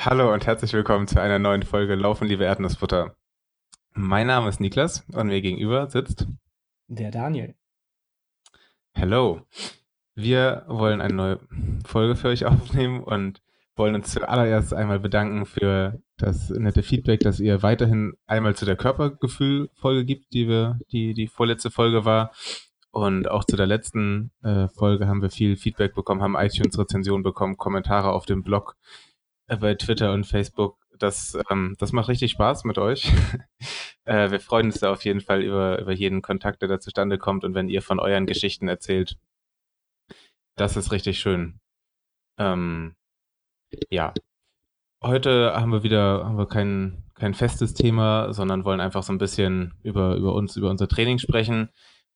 Hallo und herzlich willkommen zu einer neuen Folge Laufen, liebe Erdnussbutter. Mein Name ist Niklas und mir gegenüber sitzt der Daniel. Hallo. Wir wollen eine neue Folge für euch aufnehmen und wollen uns zuallererst einmal bedanken für das nette Feedback, dass ihr weiterhin einmal zu der Körpergefühl-Folge gibt, die wir, die die vorletzte Folge war. Und auch zu der letzten äh, Folge haben wir viel Feedback bekommen, haben iTunes-Rezensionen bekommen, Kommentare auf dem Blog bei Twitter und Facebook. Das, ähm, das macht richtig Spaß mit euch. äh, wir freuen uns da auf jeden Fall über, über jeden Kontakt, der da zustande kommt und wenn ihr von euren Geschichten erzählt. Das ist richtig schön. Ähm, ja. Heute haben wir wieder haben wir kein, kein festes Thema, sondern wollen einfach so ein bisschen über, über uns, über unser Training sprechen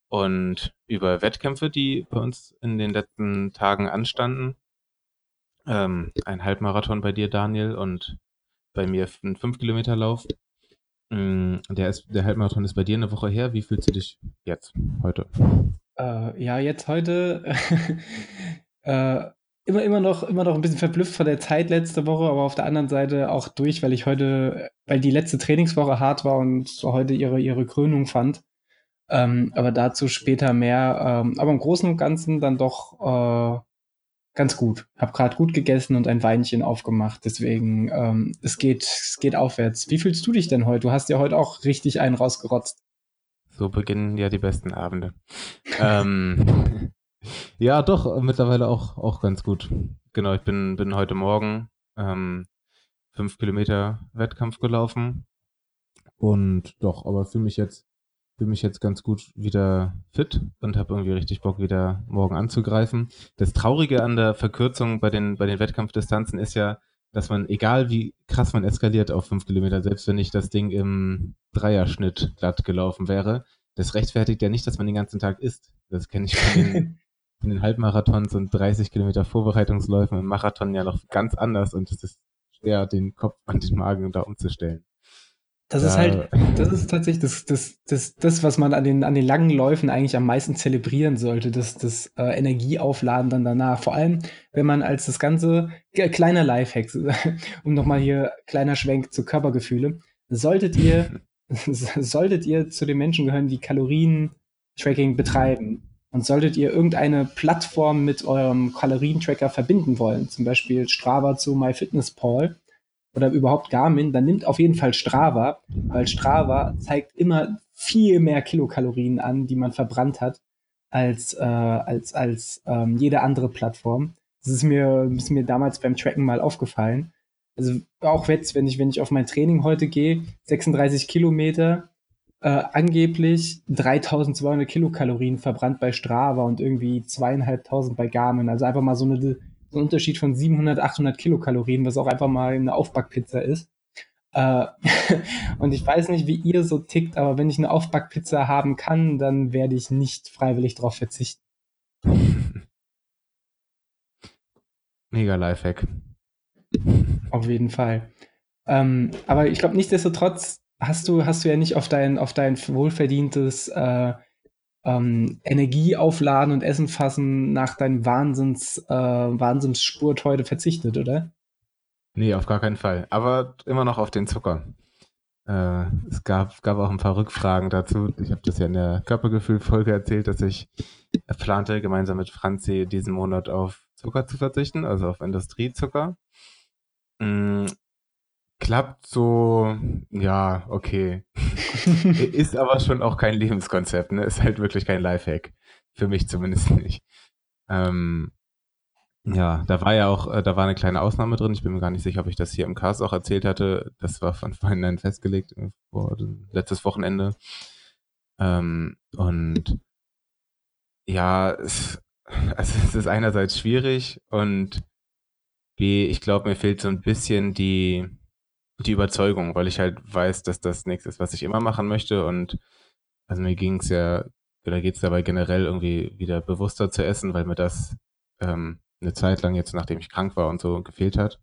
und über Wettkämpfe, die bei uns in den letzten Tagen anstanden ähm, ein Halbmarathon bei dir, Daniel, und bei mir ein 5-Kilometer-Lauf. Mm, der, der Halbmarathon ist bei dir eine Woche her. Wie fühlst du dich jetzt, heute? Äh, ja, jetzt heute äh, immer, immer, noch, immer noch ein bisschen verblüfft von der Zeit letzte Woche, aber auf der anderen Seite auch durch, weil ich heute, weil die letzte Trainingswoche hart war und heute ihre, ihre Krönung fand. Ähm, aber dazu später mehr. Ähm, aber im Großen und Ganzen dann doch äh, ganz gut. Hab gerade gut gegessen und ein Weinchen aufgemacht. Deswegen, ähm, es geht, es geht aufwärts. Wie fühlst du dich denn heute? Du hast ja heute auch richtig einen rausgerotzt. So beginnen ja die besten Abende. ähm, ja, doch, mittlerweile auch, auch ganz gut. Genau, ich bin, bin heute Morgen ähm, fünf Kilometer Wettkampf gelaufen. Und doch, aber fühle mich jetzt fühle mich jetzt ganz gut wieder fit und habe irgendwie richtig Bock, wieder morgen anzugreifen. Das Traurige an der Verkürzung bei den, bei den Wettkampfdistanzen ist ja, dass man, egal wie krass man eskaliert auf fünf Kilometer, selbst wenn nicht das Ding im Dreierschnitt glatt gelaufen wäre, das rechtfertigt ja nicht, dass man den ganzen Tag isst. Das kenne ich von den, von den Halbmarathons und 30 Kilometer Vorbereitungsläufen im Marathon ja noch ganz anders und es ist schwer, den Kopf an den Magen da umzustellen. Das ist halt, das ist tatsächlich das, das, das, das, was man an den, an den langen Läufen eigentlich am meisten zelebrieren sollte, das, das äh, Energieaufladen dann danach. Vor allem, wenn man als das Ganze, äh, kleiner Lifehack, um nochmal hier kleiner Schwenk zu Körpergefühle, solltet ihr, solltet ihr zu den Menschen gehören, die Kalorien-Tracking betreiben und solltet ihr irgendeine Plattform mit eurem Kalorientracker verbinden wollen, zum Beispiel Strava zu MyFitnessPal, oder überhaupt Garmin, dann nimmt auf jeden Fall Strava, weil Strava zeigt immer viel mehr Kilokalorien an, die man verbrannt hat, als, äh, als, als ähm, jede andere Plattform. Das ist mir, ist mir damals beim Tracken mal aufgefallen. Also auch jetzt, wenn ich, wenn ich auf mein Training heute gehe, 36 Kilometer, äh, angeblich 3200 Kilokalorien verbrannt bei Strava und irgendwie zweieinhalbtausend bei Garmin. Also einfach mal so eine ein Unterschied von 700, 800 Kilokalorien, was auch einfach mal eine Aufbackpizza ist. Äh, und ich weiß nicht, wie ihr so tickt, aber wenn ich eine Aufbackpizza haben kann, dann werde ich nicht freiwillig darauf verzichten. Mega Lifehack. Auf jeden Fall. Ähm, aber ich glaube, nichtsdestotrotz hast du, hast du ja nicht auf dein, auf dein wohlverdientes äh, ähm, Energie aufladen und Essen fassen nach deinem Wahnsinns, äh, Wahnsinnsspurt heute verzichtet, oder? Nee, auf gar keinen Fall. Aber immer noch auf den Zucker. Äh, es gab, gab auch ein paar Rückfragen dazu. Ich habe das ja in der Körpergefühl-Folge erzählt, dass ich plante, gemeinsam mit Franzi diesen Monat auf Zucker zu verzichten, also auf Industriezucker. Klappt so, ja, okay. ist aber schon auch kein Lebenskonzept, ne? Ist halt wirklich kein Lifehack. Für mich zumindest nicht. Ähm, ja, da war ja auch, äh, da war eine kleine Ausnahme drin. Ich bin mir gar nicht sicher, ob ich das hier im Cast auch erzählt hatte. Das war von vornherein festgelegt, vor letztes Wochenende. Ähm, und ja, es, also es ist einerseits schwierig und B, ich glaube, mir fehlt so ein bisschen die, die Überzeugung, weil ich halt weiß, dass das nichts ist, was ich immer machen möchte. Und also mir ging es ja, oder geht es dabei generell irgendwie wieder bewusster zu essen, weil mir das ähm, eine Zeit lang jetzt, nachdem ich krank war und so, gefehlt hat.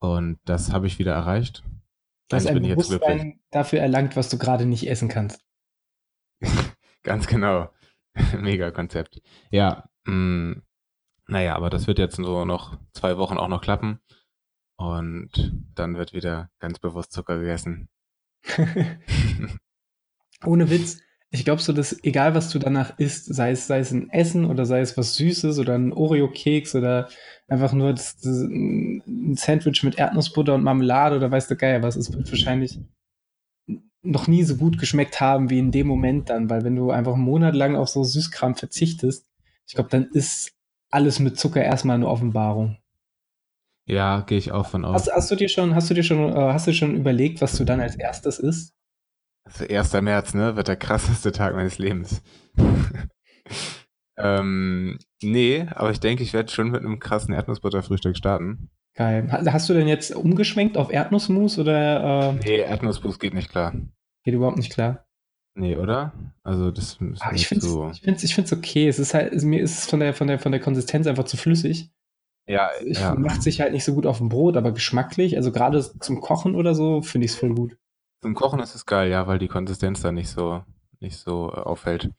Und das habe ich wieder erreicht. Du hast ein Bewusstsein dafür erlangt, was du gerade nicht essen kannst. Ganz genau. Mega Konzept. Ja, mh, mm, naja, aber das wird jetzt so noch zwei Wochen auch noch klappen. Und dann wird wieder ganz bewusst Zucker gegessen. Ohne Witz. Ich glaube so, dass egal was du danach isst, sei es, sei es ein Essen oder sei es was Süßes oder ein Oreo-Keks oder einfach nur das, das, ein Sandwich mit Erdnussbutter und Marmelade oder weißt du geil was, es wird wahrscheinlich noch nie so gut geschmeckt haben wie in dem Moment dann, weil wenn du einfach einen Monat lang auf so Süßkram verzichtest, ich glaube, dann ist alles mit Zucker erstmal eine Offenbarung. Ja, gehe ich auch von aus. Hast, hast, du dir schon, hast du dir schon, äh, hast du schon überlegt, was du dann als erstes isst? Also 1. März, ne, wird der krasseste Tag meines Lebens. ähm, nee, aber ich denke, ich werde schon mit einem krassen Erdnussbutterfrühstück starten. Geil. Hast du denn jetzt umgeschwenkt auf Erdnussmus oder? Äh... Nee, Erdnussmus geht nicht klar. Geht überhaupt nicht klar. Nee, oder? Also das ist ah, ich finde so. Ich finde es ich find's okay. Es ist halt, mir ist es von der, von, der, von der Konsistenz einfach zu flüssig. Ja, ich ja. macht sich halt nicht so gut auf dem Brot, aber geschmacklich, also gerade zum Kochen oder so, finde ich es voll gut. Zum Kochen ist es geil, ja, weil die Konsistenz da nicht so, nicht so äh, auffällt.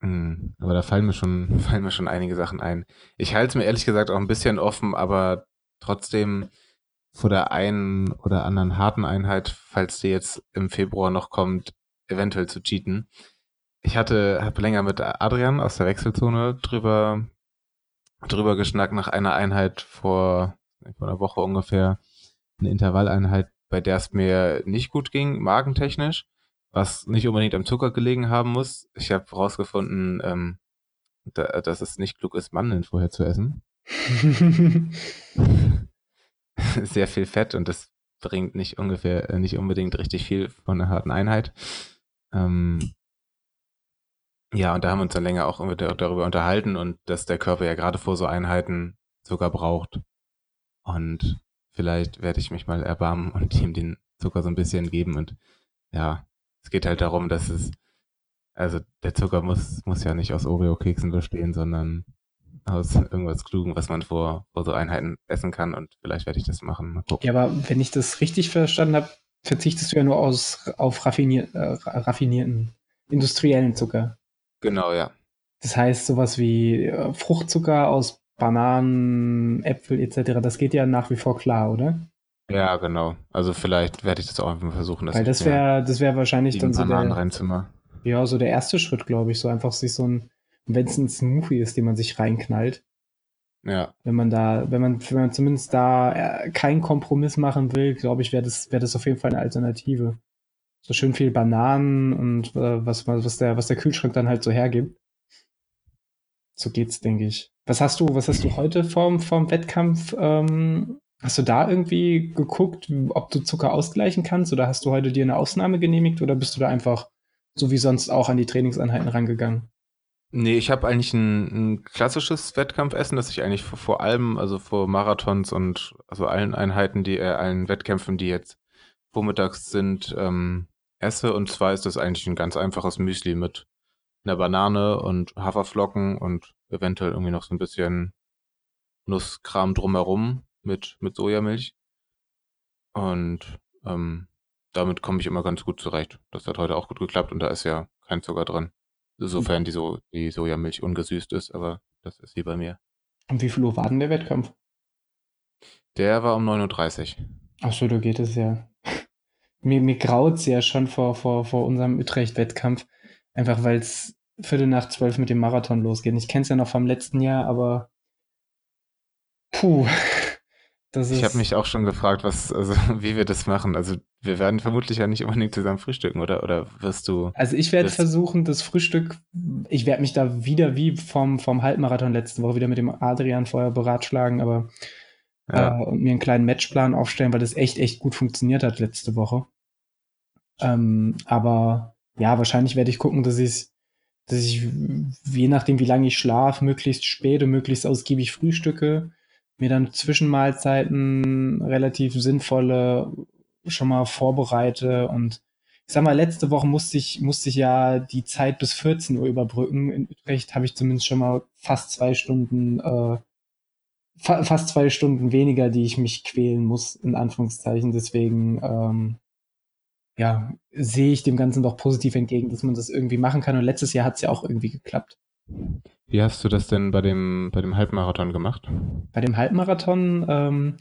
mm, aber da fallen mir schon, fallen mir schon einige Sachen ein. Ich halte es mir ehrlich gesagt auch ein bisschen offen, aber trotzdem vor der einen oder anderen harten Einheit, falls die jetzt im Februar noch kommt, eventuell zu cheaten. Ich hatte, habe länger mit Adrian aus der Wechselzone drüber, drüber geschnackt nach einer Einheit vor, vor einer Woche ungefähr. Eine Intervalleinheit, bei der es mir nicht gut ging, magentechnisch, was nicht unbedingt am Zucker gelegen haben muss. Ich habe herausgefunden, ähm, da, dass es nicht klug ist, Mandeln vorher zu essen. Sehr viel Fett und das bringt nicht ungefähr, äh, nicht unbedingt richtig viel von einer harten Einheit. Ähm, ja, und da haben wir uns dann länger auch darüber unterhalten und dass der Körper ja gerade vor so Einheiten Zucker braucht. Und vielleicht werde ich mich mal erbarmen und ihm den Zucker so ein bisschen geben. Und ja, es geht halt darum, dass es, also der Zucker muss, muss ja nicht aus Oreo-Keksen bestehen, sondern aus irgendwas Klugen, was man vor, vor so Einheiten essen kann. Und vielleicht werde ich das machen. Ja, aber wenn ich das richtig verstanden habe, verzichtest du ja nur aus, auf raffinier, äh, raffinierten industriellen Zucker. Genau, ja. Das heißt, sowas wie äh, Fruchtzucker aus Bananen, Äpfel etc., das geht ja nach wie vor klar, oder? Ja, genau. Also vielleicht werde ich das auch einfach versuchen. Weil das wäre das wäre wahrscheinlich dann so der. Ja, so der erste Schritt, glaube ich. So einfach sich so ein, wenn es ein Smoothie ist, den man sich reinknallt. Ja. Wenn man da, wenn man, wenn man zumindest da äh, keinen Kompromiss machen will, glaube ich, wäre das, wäre das auf jeden Fall eine Alternative. So schön viel Bananen und äh, was, was, der, was der Kühlschrank dann halt so hergibt. So geht's, denke ich. Was hast du, was hast du heute vorm, vorm Wettkampf? Ähm, hast du da irgendwie geguckt, ob du Zucker ausgleichen kannst oder hast du heute dir eine Ausnahme genehmigt oder bist du da einfach so wie sonst auch an die Trainingseinheiten rangegangen? Nee, ich habe eigentlich ein, ein, klassisches Wettkampfessen, das ich eigentlich vor, vor, allem, also vor Marathons und also allen Einheiten, die äh, allen Wettkämpfen, die jetzt vormittags sind, ähm, esse. Und zwar ist das eigentlich ein ganz einfaches Müsli mit einer Banane und Haferflocken und eventuell irgendwie noch so ein bisschen Nusskram drumherum mit, mit Sojamilch. Und ähm, damit komme ich immer ganz gut zurecht. Das hat heute auch gut geklappt und da ist ja kein Zucker drin. Sofern die, so die Sojamilch ungesüßt ist, aber das ist sie bei mir. Und wie viel Uhr war denn der Wettkampf? Der war um 9.30 Uhr. Achso, da geht es ja. Mir mir graut es ja schon vor, vor, vor unserem Utrecht-Wettkampf. Einfach weil es Viertel nach zwölf mit dem Marathon losgeht. Ich kenne es ja noch vom letzten Jahr, aber puh. Das ich habe mich auch schon gefragt, was, also wie wir das machen. Also wir werden vermutlich ja nicht unbedingt zusammen frühstücken, oder? Oder wirst du. Also ich werde versuchen, das Frühstück, ich werde mich da wieder wie vom, vom Halbmarathon letzte Woche wieder mit dem Adrian vorher beratschlagen, aber ja. äh, und mir einen kleinen Matchplan aufstellen, weil das echt, echt gut funktioniert hat letzte Woche. Ähm, aber ja, wahrscheinlich werde ich gucken, dass ich dass ich, je nachdem, wie lange ich schlafe, möglichst spät und möglichst ausgiebig frühstücke mir dann Zwischenmahlzeiten relativ sinnvolle schon mal vorbereite und ich sag mal, letzte Woche musste ich, musste ich ja die Zeit bis 14 Uhr überbrücken. In Utrecht habe ich zumindest schon mal fast zwei Stunden, äh, fa fast zwei Stunden weniger, die ich mich quälen muss, in Anführungszeichen. Deswegen, ähm, ja, sehe ich dem Ganzen doch positiv entgegen, dass man das irgendwie machen kann. Und letztes Jahr hat es ja auch irgendwie geklappt. Wie hast du das denn bei dem, bei dem Halbmarathon gemacht? Bei dem Halbmarathon, ähm,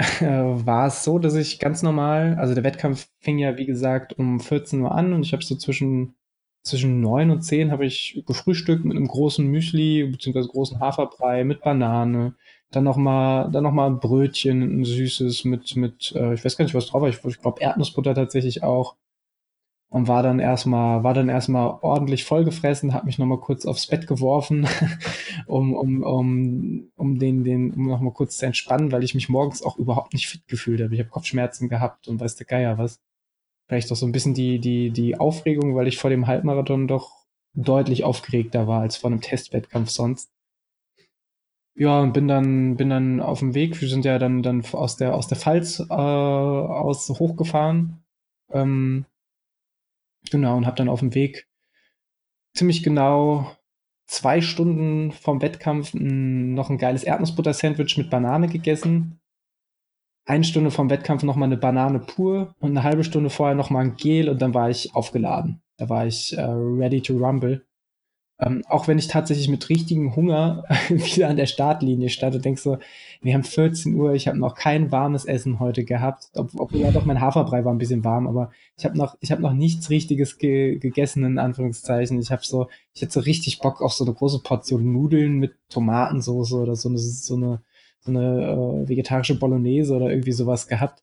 war es so, dass ich ganz normal, also der Wettkampf fing ja wie gesagt um 14 Uhr an und ich habe so zwischen zwischen 9 und 10 habe ich gefrühstückt mit einem großen Müsli bzw. großen Haferbrei mit Banane, dann noch mal dann noch ein Brötchen, ein süßes mit mit äh, ich weiß gar nicht was drauf war, ich, ich glaube Erdnussbutter tatsächlich auch und war dann erstmal war dann erstmal ordentlich vollgefressen, habe mich noch mal kurz aufs Bett geworfen, um um um um den den um noch mal kurz zu entspannen, weil ich mich morgens auch überhaupt nicht fit gefühlt habe. Ich habe Kopfschmerzen gehabt und weiß der Geier was. Vielleicht auch so ein bisschen die die die Aufregung, weil ich vor dem Halbmarathon doch deutlich aufgeregter war als vor einem Testwettkampf sonst. Ja, und bin dann bin dann auf dem Weg. Wir sind ja dann dann aus der aus der Pfalz äh, aus hochgefahren. Ähm, Genau, und habe dann auf dem Weg ziemlich genau zwei Stunden vom Wettkampf noch ein geiles Erdnussbutter-Sandwich mit Banane gegessen. Eine Stunde vom Wettkampf nochmal eine Banane pur und eine halbe Stunde vorher nochmal ein Gel und dann war ich aufgeladen. Da war ich äh, ready to rumble. Ähm, auch wenn ich tatsächlich mit richtigem Hunger wieder an der Startlinie stand und denk so, wir haben 14 Uhr, ich habe noch kein warmes Essen heute gehabt, Ob, obwohl ja doch mein Haferbrei war ein bisschen warm, aber ich habe noch, ich noch nichts Richtiges ge gegessen in Anführungszeichen. Ich habe so, ich hätte so richtig Bock auf so eine große Portion Nudeln mit Tomatensauce oder so eine so eine so eine äh, vegetarische Bolognese oder irgendwie sowas gehabt.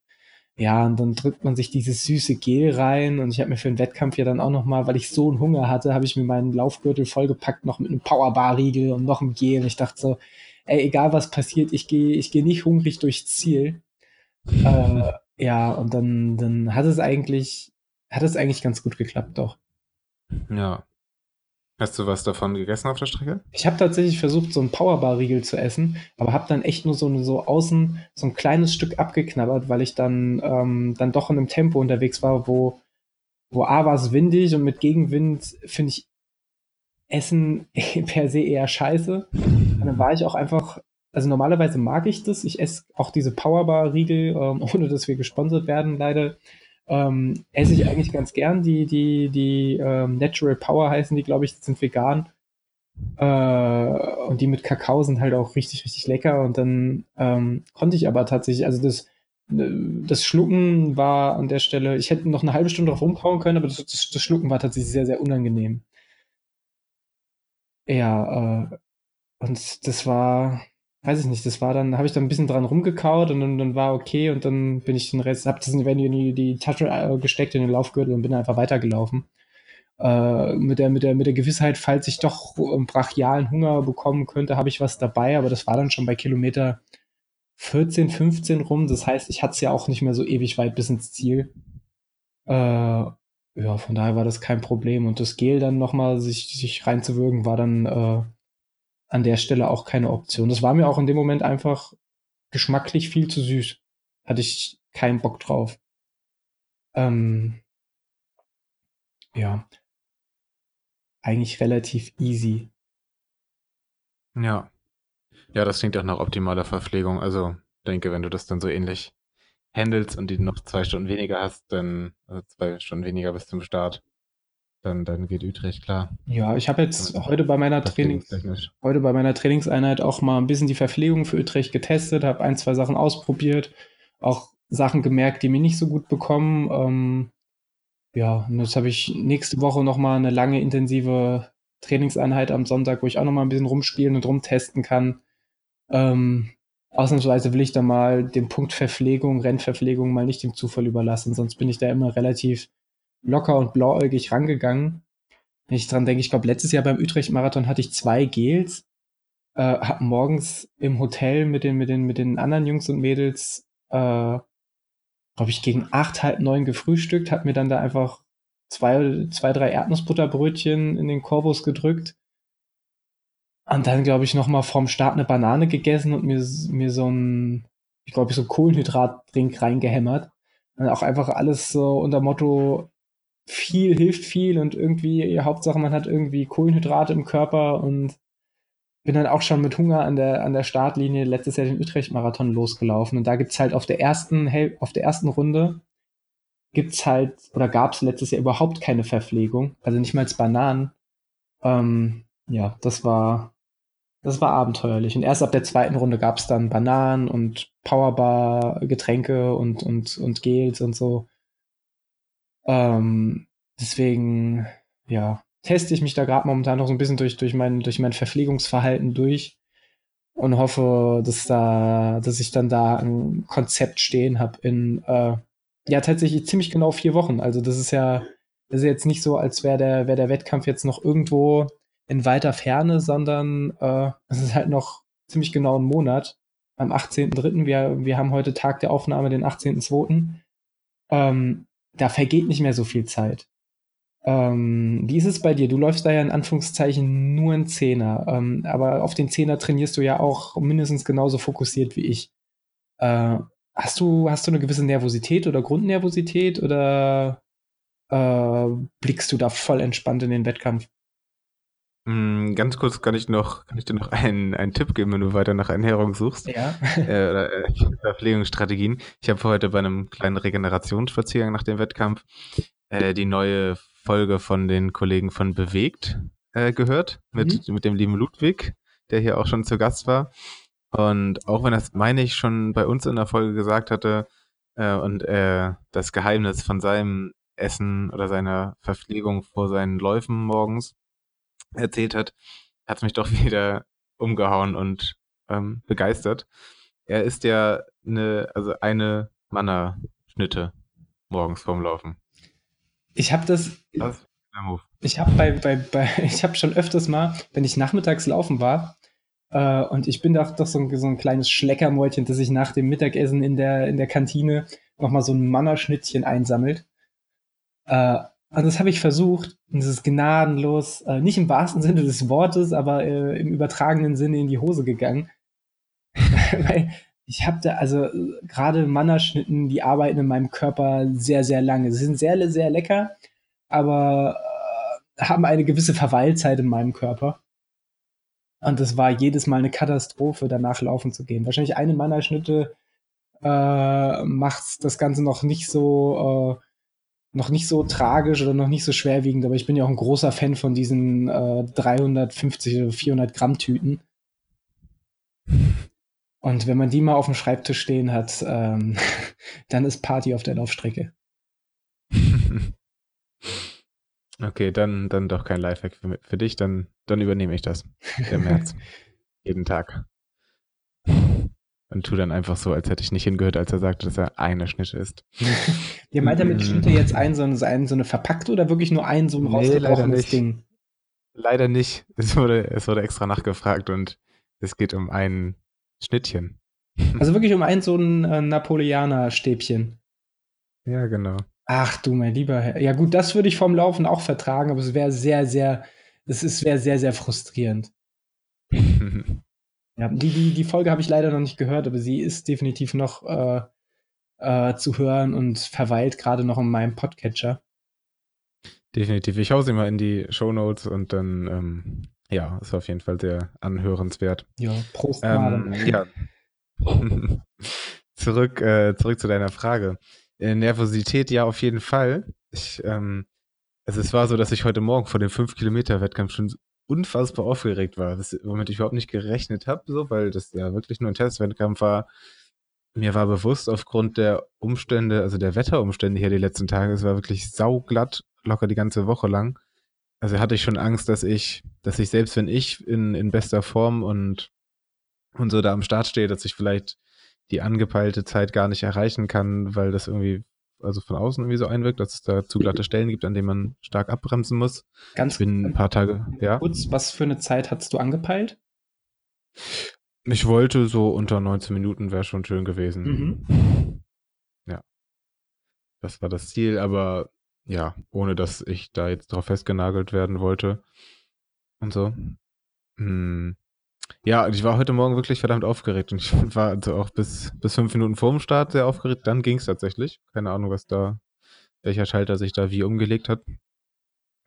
Ja, und dann drückt man sich dieses süße Gel rein und ich habe mir für den Wettkampf ja dann auch nochmal, weil ich so einen Hunger hatte, habe ich mir meinen Laufgürtel vollgepackt, noch mit einem Powerbar-Riegel und noch einem Gel. Und ich dachte so, ey, egal was passiert, ich gehe ich geh nicht hungrig durchs Ziel. äh, ja, und dann, dann hat es eigentlich, hat es eigentlich ganz gut geklappt, doch. Ja. Hast du was davon gegessen auf der Strecke? Ich habe tatsächlich versucht, so einen Powerbar-Riegel zu essen, aber habe dann echt nur so, so außen so ein kleines Stück abgeknabbert, weil ich dann, ähm, dann doch in einem Tempo unterwegs war, wo, wo A war es windig und mit Gegenwind finde ich Essen per se eher scheiße. Und dann war ich auch einfach, also normalerweise mag ich das. Ich esse auch diese Powerbar-Riegel, ähm, ohne dass wir gesponsert werden, leider ähm, esse ich eigentlich ganz gern. Die, die, die ähm, Natural Power heißen die, glaube ich, sind vegan. Äh, und die mit Kakao sind halt auch richtig, richtig lecker. Und dann ähm, konnte ich aber tatsächlich, also das, das Schlucken war an der Stelle, ich hätte noch eine halbe Stunde drauf rumkauen können, aber das, das, das Schlucken war tatsächlich sehr, sehr unangenehm. Ja, äh, und das war, weiß ich nicht, das war dann, habe ich dann ein bisschen dran rumgekaut und dann, dann war okay und dann bin ich den Rest, hab das in die, die Tasche äh, gesteckt in den Laufgürtel und bin einfach weitergelaufen. Äh, mit, der, mit, der, mit der Gewissheit, falls ich doch brachialen Hunger bekommen könnte, habe ich was dabei, aber das war dann schon bei Kilometer 14, 15 rum. Das heißt, ich hatte es ja auch nicht mehr so ewig weit bis ins Ziel. Äh, ja, von daher war das kein Problem. Und das Gel dann nochmal sich, sich reinzuwirken, war dann äh, an der Stelle auch keine Option. Das war mir auch in dem Moment einfach geschmacklich viel zu süß. Hatte ich keinen Bock drauf. Ähm, ja. Eigentlich relativ easy. Ja. Ja, das klingt auch nach optimaler Verpflegung. Also, denke, wenn du das dann so ähnlich handelst und die noch zwei Stunden weniger hast, dann also zwei Stunden weniger bis zum Start, dann, dann geht Utrecht klar. Ja, ich habe jetzt heute bei meiner Trainings, heute bei meiner Trainingseinheit auch mal ein bisschen die Verpflegung für Utrecht getestet, habe ein, zwei Sachen ausprobiert, auch Sachen gemerkt, die mir nicht so gut bekommen. Ähm, ja, und jetzt habe ich nächste Woche nochmal eine lange, intensive Trainingseinheit am Sonntag, wo ich auch nochmal ein bisschen rumspielen und rumtesten kann. Ähm, ausnahmsweise will ich da mal den Punkt Verpflegung, Rennverpflegung mal nicht dem Zufall überlassen, sonst bin ich da immer relativ locker und blauäugig rangegangen. Wenn ich dran denke, ich glaube, letztes Jahr beim Utrecht-Marathon hatte ich zwei Gels, äh, hab morgens im Hotel mit den, mit den, mit den anderen Jungs und Mädels, äh, glaube ich, gegen acht, halb neun gefrühstückt, hab mir dann da einfach zwei, zwei, drei Erdnussbutterbrötchen in den Korbus gedrückt. Und dann, glaube ich, noch mal vorm Start eine Banane gegessen und mir, mir so ein, ich glaube, so ein Kohlenhydratdrink reingehämmert. Und auch einfach alles so unter Motto, viel hilft viel und irgendwie, Hauptsache man hat irgendwie Kohlenhydrate im Körper und bin dann auch schon mit Hunger an der, an der Startlinie letztes Jahr den Utrecht-Marathon losgelaufen. Und da gibt's halt auf der ersten, auf der ersten Runde gibt's halt, oder gab's letztes Jahr überhaupt keine Verpflegung, also nicht mal Bananen. Ähm, ja, das war, Das war abenteuerlich. Und erst ab der zweiten Runde gab es dann Bananen und Powerbar, Getränke und, und, und Gels und so. Ähm, deswegen, ja, teste ich mich da gerade momentan noch so ein bisschen durch, durch, mein, durch mein Verpflegungsverhalten durch und hoffe, dass da, dass ich dann da ein Konzept stehen habe in äh, ja tatsächlich ziemlich genau vier Wochen. Also das ist ja, das ist jetzt nicht so, als wäre der, wär der Wettkampf jetzt noch irgendwo in weiter Ferne, sondern äh, es ist halt noch ziemlich genau ein Monat. Am 18.03. Wir, wir haben heute Tag der Aufnahme, den 18.02. Ähm, da vergeht nicht mehr so viel Zeit. Ähm, wie ist es bei dir? Du läufst da ja in Anführungszeichen nur ein Zehner, ähm, aber auf den Zehner trainierst du ja auch mindestens genauso fokussiert wie ich. Äh, hast, du, hast du eine gewisse Nervosität oder Grundnervosität oder äh, blickst du da voll entspannt in den Wettkampf? Mm, ganz kurz kann ich noch, kann ich dir noch einen, einen Tipp geben, wenn du weiter nach Ernährung suchst. Ja. äh, oder äh, Verpflegungsstrategien. Ich habe heute bei einem kleinen Regenerationsspaziergang nach dem Wettkampf äh, die neue Folge von den Kollegen von Bewegt äh, gehört, mit, mhm. mit dem lieben Ludwig, der hier auch schon zu Gast war. Und auch wenn das, meine ich, schon bei uns in der Folge gesagt hatte äh, und er das Geheimnis von seinem Essen oder seiner Verpflegung vor seinen Läufen morgens erzählt hat, hat es mich doch wieder umgehauen und ähm, begeistert. Er ist ja eine, also eine Mannerschnitte morgens vorm Laufen. Ich habe das. das ich habe bei, bei, bei, ich habe schon öfters mal, wenn ich nachmittags laufen war, äh, und ich bin doch, doch so, ein, so ein kleines Schleckermäulchen, das sich nach dem Mittagessen in der, in der Kantine nochmal so ein Mannerschnittchen einsammelt. Äh, und das habe ich versucht, und es ist gnadenlos, äh, nicht im wahrsten Sinne des Wortes, aber äh, im übertragenen Sinne in die Hose gegangen. Weil ich habe da, also gerade Mannerschnitten, die arbeiten in meinem Körper sehr, sehr lange. Sie sind sehr, sehr lecker, aber äh, haben eine gewisse Verweilzeit in meinem Körper. Und das war jedes Mal eine Katastrophe, danach laufen zu gehen. Wahrscheinlich eine Mannerschnitte äh, macht das Ganze noch nicht so, äh, noch nicht so tragisch oder noch nicht so schwerwiegend. Aber ich bin ja auch ein großer Fan von diesen äh, 350 oder 400 Gramm Tüten. Und wenn man die mal auf dem Schreibtisch stehen hat, ähm, dann ist Party auf der Laufstrecke. Okay, dann, dann doch kein Lifehack für, für dich, dann, dann übernehme ich das. Der März. Jeden Tag. Und tu dann einfach so, als hätte ich nicht hingehört, als er sagte, dass er eine Schnitte ist. Ihr meint damit Schnitte jetzt ein so, ein, so eine verpackte oder wirklich nur ein so ein nee, leider nicht. Ding? Leider nicht. Es wurde, es wurde extra nachgefragt und es geht um einen Schnittchen. Also wirklich um ein so ein äh, Napoleaner-Stäbchen. Ja, genau. Ach du mein lieber Herr. Ja gut, das würde ich vom Laufen auch vertragen, aber es wäre sehr, sehr, es wäre sehr, sehr frustrierend. ja, die, die, die Folge habe ich leider noch nicht gehört, aber sie ist definitiv noch äh, äh, zu hören und verweilt gerade noch in meinem Podcatcher. Definitiv. Ich hau sie mal in die Show Notes und dann ähm, ja, ist auf jeden Fall sehr anhörenswert. Ja, Prost. Ähm, ja. zurück, äh, zurück zu deiner Frage. Äh, Nervosität, ja, auf jeden Fall. Ich, ähm, also es war so, dass ich heute Morgen vor dem 5-Kilometer-Wettkampf schon unfassbar aufgeregt war, das, womit ich überhaupt nicht gerechnet habe, so, weil das ja wirklich nur ein Testwettkampf war. Mir war bewusst, aufgrund der Umstände, also der Wetterumstände hier die letzten Tage, es war wirklich sauglatt, locker die ganze Woche lang, also hatte ich schon Angst, dass ich, dass ich selbst wenn ich in, in bester Form und, und so da am Start stehe, dass ich vielleicht die angepeilte Zeit gar nicht erreichen kann, weil das irgendwie also von außen irgendwie so einwirkt, dass es da zu glatte Stellen gibt, an denen man stark abbremsen muss. Ganz ich bin ein paar Tage, ja. Kurz, was für eine Zeit hast du angepeilt? Ich wollte so unter 19 Minuten wäre schon schön gewesen. Mhm. Ja. Das war das Ziel, aber ja, ohne dass ich da jetzt drauf festgenagelt werden wollte und so. Hm. Ja, ich war heute Morgen wirklich verdammt aufgeregt und ich war also auch bis, bis fünf Minuten vor dem Start sehr aufgeregt. Dann ging es tatsächlich. Keine Ahnung, was da, welcher Schalter sich da wie umgelegt hat.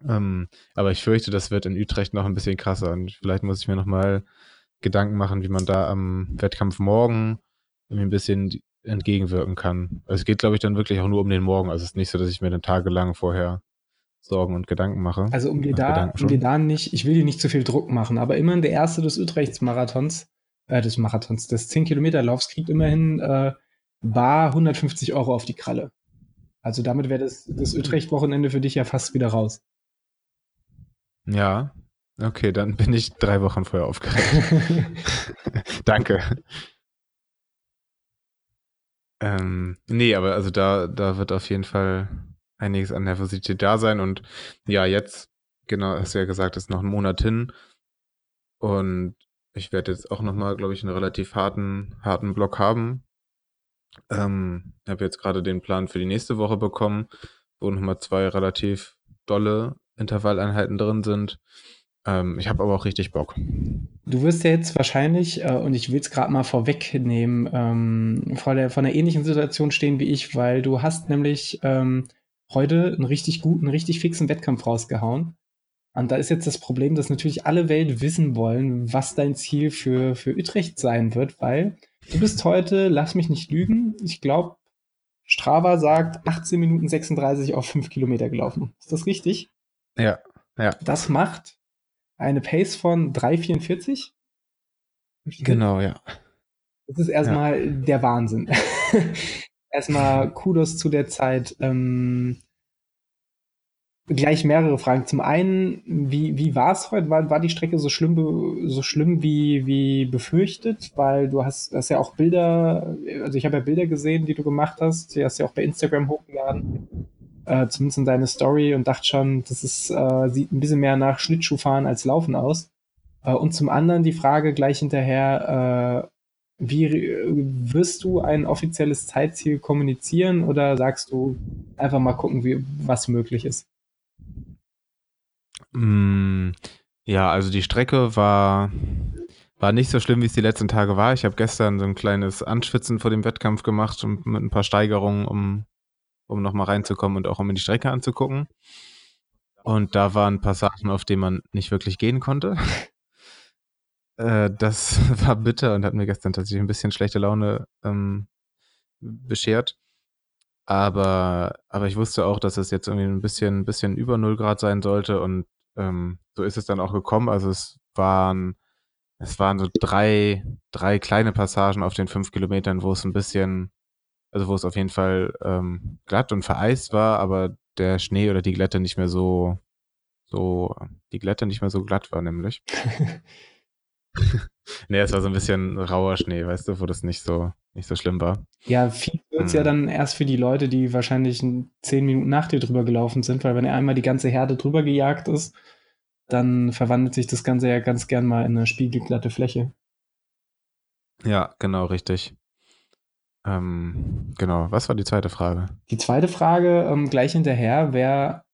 Ähm, aber ich fürchte, das wird in Utrecht noch ein bisschen krasser und vielleicht muss ich mir nochmal Gedanken machen, wie man da am Wettkampf morgen irgendwie ein bisschen entgegenwirken kann. Also es geht, glaube ich, dann wirklich auch nur um den Morgen. Also es ist nicht so, dass ich mir dann tagelang vorher Sorgen und Gedanken mache. Also um dir da, um dir da nicht, ich will dir nicht zu viel Druck machen, aber immerhin der erste des Utrechts-Marathons, äh, des Marathons, des 10-Kilometer-Laufs kriegt immerhin äh, bar 150 Euro auf die Kralle. Also damit wäre das, das Utrecht-Wochenende für dich ja fast wieder raus. Ja, okay, dann bin ich drei Wochen vorher aufgeregt. Danke. Ähm, nee, aber also da, da wird auf jeden Fall einiges an Nervosität da sein. Und ja, jetzt, genau, hast du ja gesagt, ist noch ein Monat hin. Und ich werde jetzt auch nochmal, glaube ich, einen relativ harten, harten Block haben. Ähm, habe jetzt gerade den Plan für die nächste Woche bekommen, wo nochmal zwei relativ dolle Intervalleinheiten drin sind. Ähm, ich habe aber auch richtig Bock. Du wirst ja jetzt wahrscheinlich, äh, und ich will es gerade mal vorwegnehmen, ähm, vor, der, vor einer ähnlichen Situation stehen wie ich, weil du hast nämlich ähm, heute einen richtig guten, richtig fixen Wettkampf rausgehauen. Und da ist jetzt das Problem, dass natürlich alle Welt wissen wollen, was dein Ziel für, für Utrecht sein wird, weil du bist heute, lass mich nicht lügen, ich glaube, Strava sagt 18 Minuten 36 auf 5 Kilometer gelaufen. Ist das richtig? Ja, ja. Das macht eine Pace von 3,44. Genau, ja. Das ist erstmal ja. der Wahnsinn. erstmal Kudos zu der Zeit. Ähm, gleich mehrere Fragen. Zum einen, wie, wie war es heute? War, war die Strecke so schlimm, so schlimm wie, wie befürchtet? Weil du hast, hast ja auch Bilder, also ich habe ja Bilder gesehen, die du gemacht hast. Die hast ja auch bei Instagram hochgeladen. Äh, zumindest in deine Story und dachte schon, das ist, äh, sieht ein bisschen mehr nach Schlittschuhfahren als Laufen aus. Äh, und zum anderen die Frage gleich hinterher, äh, wie wirst du ein offizielles Zeitziel kommunizieren oder sagst du einfach mal gucken, wie, was möglich ist? Mm, ja, also die Strecke war, war nicht so schlimm, wie es die letzten Tage war. Ich habe gestern so ein kleines Anschwitzen vor dem Wettkampf gemacht und mit ein paar Steigerungen, um, um nochmal reinzukommen und auch um mir die Strecke anzugucken. Und da waren Passagen, auf denen man nicht wirklich gehen konnte. Äh, das war bitter und hat mir gestern tatsächlich ein bisschen schlechte Laune ähm, beschert. Aber, aber ich wusste auch, dass es jetzt irgendwie ein bisschen, bisschen über 0 Grad sein sollte und ähm, so ist es dann auch gekommen. Also es waren, es waren so drei, drei kleine Passagen auf den fünf Kilometern, wo es ein bisschen, also wo es auf jeden Fall ähm, glatt und vereist war, aber der Schnee oder die Glätte nicht mehr so, so, die Glätte nicht mehr so glatt war, nämlich. nee, es war so ein bisschen rauer Schnee, weißt du, wo das nicht so, nicht so schlimm war. Ja, viel wird es hm. ja dann erst für die Leute, die wahrscheinlich zehn Minuten nach dir drüber gelaufen sind, weil wenn einmal die ganze Herde drüber gejagt ist, dann verwandelt sich das Ganze ja ganz gern mal in eine spiegelglatte Fläche. Ja, genau, richtig. Ähm, genau, was war die zweite Frage? Die zweite Frage ähm, gleich hinterher wäre,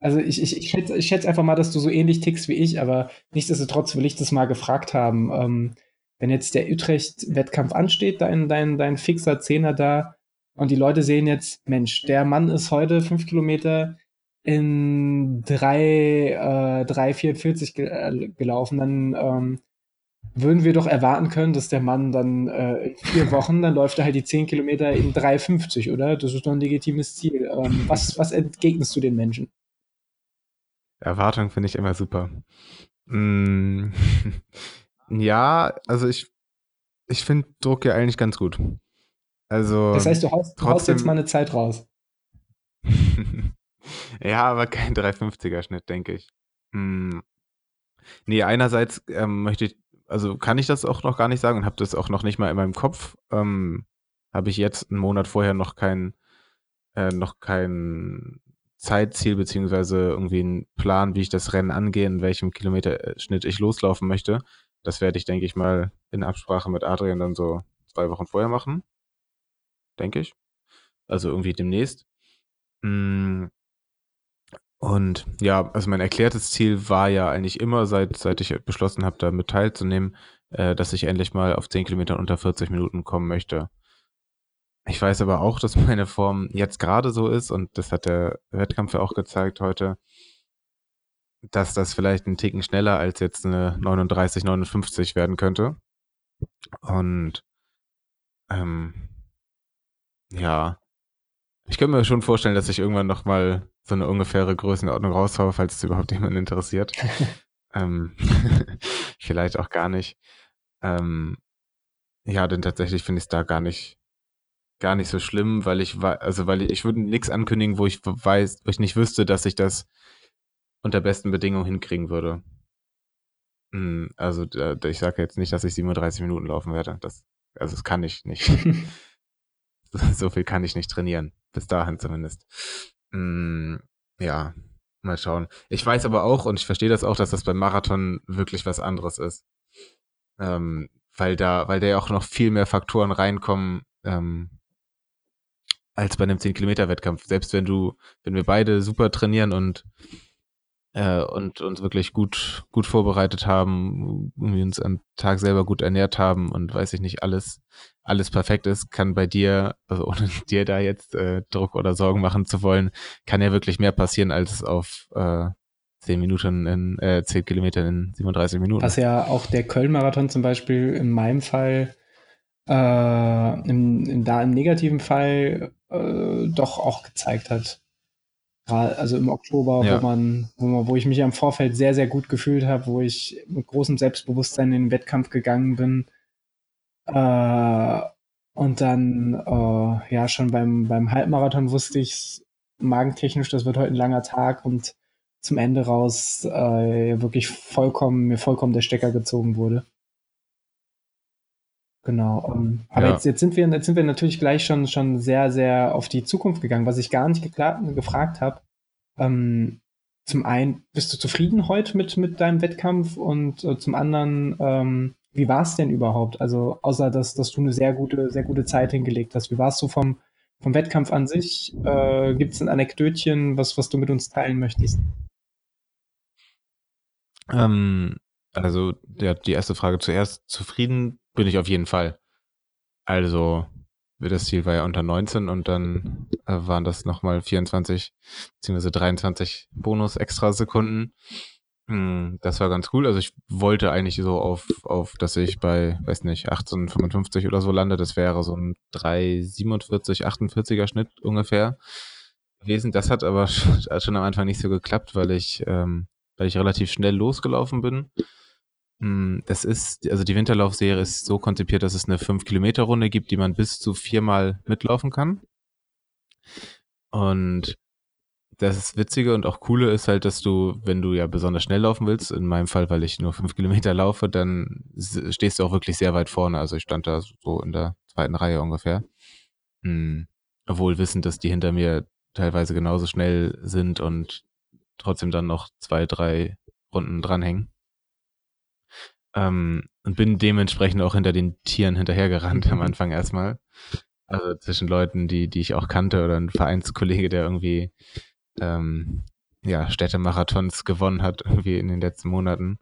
also ich, ich, ich, schätze, ich schätze einfach mal, dass du so ähnlich tickst wie ich, aber nichtsdestotrotz will ich das mal gefragt haben. Ähm, wenn jetzt der Utrecht-Wettkampf ansteht, dein, dein, dein fixer Zehner da, und die Leute sehen jetzt, Mensch, der Mann ist heute fünf Kilometer in 3, äh, 3,44 ge äh, gelaufen, dann ähm, würden wir doch erwarten können, dass der Mann dann äh, in vier Wochen, dann läuft er halt die 10 Kilometer in 3,50, oder? Das ist doch ein legitimes Ziel. Ähm, was, was entgegnest du den Menschen? Erwartung finde ich immer super. Mm, ja, also ich, ich finde Druck ja eigentlich ganz gut. Also. Das heißt, du haust, trotzdem, haust jetzt mal eine Zeit raus. ja, aber kein 350er Schnitt, denke ich. Hm. Nee, einerseits ähm, möchte ich, also kann ich das auch noch gar nicht sagen und habe das auch noch nicht mal in meinem Kopf. Ähm, habe ich jetzt einen Monat vorher noch kein, äh, noch kein Zeitziel beziehungsweise irgendwie einen Plan, wie ich das Rennen angehe, in welchem Kilometerschnitt ich loslaufen möchte. Das werde ich, denke ich mal, in Absprache mit Adrian dann so zwei Wochen vorher machen. Denke ich. Also irgendwie demnächst. Mm. Und ja, also mein erklärtes Ziel war ja eigentlich immer, seit, seit ich beschlossen habe, damit teilzunehmen, äh, dass ich endlich mal auf 10 Kilometern unter 40 Minuten kommen möchte. Ich weiß aber auch, dass meine Form jetzt gerade so ist und das hat der Wettkampf ja auch gezeigt heute, dass das vielleicht ein Ticken schneller als jetzt eine 39, 59 werden könnte. Und ähm, ja, ich könnte mir schon vorstellen, dass ich irgendwann nochmal so eine ungefähre Größenordnung raushaue, falls es überhaupt jemanden interessiert. ähm, vielleicht auch gar nicht. Ähm, ja, denn tatsächlich finde ich es da gar nicht, gar nicht so schlimm, weil ich also weil ich, ich würde nichts ankündigen, wo ich weiß, wo ich nicht wüsste, dass ich das unter besten Bedingungen hinkriegen würde. Hm, also ich sage jetzt nicht, dass ich 37 Minuten laufen werde. Das, also das kann ich nicht. so viel kann ich nicht trainieren. Bis dahin zumindest. Hm, ja, mal schauen. Ich weiß aber auch und ich verstehe das auch, dass das beim Marathon wirklich was anderes ist. Ähm, weil da, weil da ja auch noch viel mehr Faktoren reinkommen, ähm, als bei einem 10-Kilometer-Wettkampf. Selbst wenn du, wenn wir beide super trainieren und äh, und uns wirklich gut, gut vorbereitet haben, irgendwie uns am Tag selber gut ernährt haben und weiß ich nicht, alles, alles perfekt ist, kann bei dir, also ohne dir da jetzt äh, Druck oder Sorgen machen zu wollen, kann ja wirklich mehr passieren als auf äh, 10 Minuten in, äh, 10 Kilometer in 37 Minuten. Was ja auch der Köln-Marathon zum Beispiel in meinem Fall, äh, im, im, da im negativen Fall äh, doch auch gezeigt hat also im Oktober, ja. wo man, wo man, wo ich mich am Vorfeld sehr, sehr gut gefühlt habe, wo ich mit großem Selbstbewusstsein in den Wettkampf gegangen bin. Äh, und dann, äh, ja, schon beim, beim Halbmarathon wusste ich, magentechnisch, das wird heute ein langer Tag und zum Ende raus äh, wirklich vollkommen, mir vollkommen der Stecker gezogen wurde. Genau. Ähm, aber ja. jetzt, jetzt, sind wir, jetzt sind wir natürlich gleich schon, schon sehr, sehr auf die Zukunft gegangen, was ich gar nicht gefragt habe. Ähm, zum einen, bist du zufrieden heute mit, mit deinem Wettkampf? Und äh, zum anderen, ähm, wie war es denn überhaupt? Also, außer dass, dass du eine sehr gute, sehr gute Zeit hingelegt hast. Wie war es so vom, vom Wettkampf an sich? Äh, Gibt es ein Anekdötchen, was, was du mit uns teilen möchtest? Ähm, also, ja, die erste Frage zuerst. Zufrieden bin ich auf jeden Fall. Also, das Ziel war ja unter 19 und dann äh, waren das nochmal 24 bzw. 23 Bonus-Extra-Sekunden. Hm, das war ganz cool. Also ich wollte eigentlich so auf, auf, dass ich bei, weiß nicht, 18,55 oder so lande. Das wäre so ein 3,47, 48er Schnitt ungefähr gewesen. Das hat aber schon am Anfang nicht so geklappt, weil ich, ähm, weil ich relativ schnell losgelaufen bin das ist, also die Winterlaufserie ist so konzipiert, dass es eine 5-Kilometer-Runde gibt, die man bis zu viermal mitlaufen kann. Und das Witzige und auch Coole ist halt, dass du, wenn du ja besonders schnell laufen willst, in meinem Fall, weil ich nur fünf Kilometer laufe, dann stehst du auch wirklich sehr weit vorne. Also ich stand da so in der zweiten Reihe ungefähr. Hm. Obwohl wissend, dass die hinter mir teilweise genauso schnell sind und trotzdem dann noch zwei, drei Runden dranhängen. Ähm, und bin dementsprechend auch hinter den Tieren hinterhergerannt am mhm. Anfang erstmal. Also zwischen Leuten, die, die ich auch kannte oder ein Vereinskollege, der irgendwie ähm, ja, Städtemarathons gewonnen hat, irgendwie in den letzten Monaten.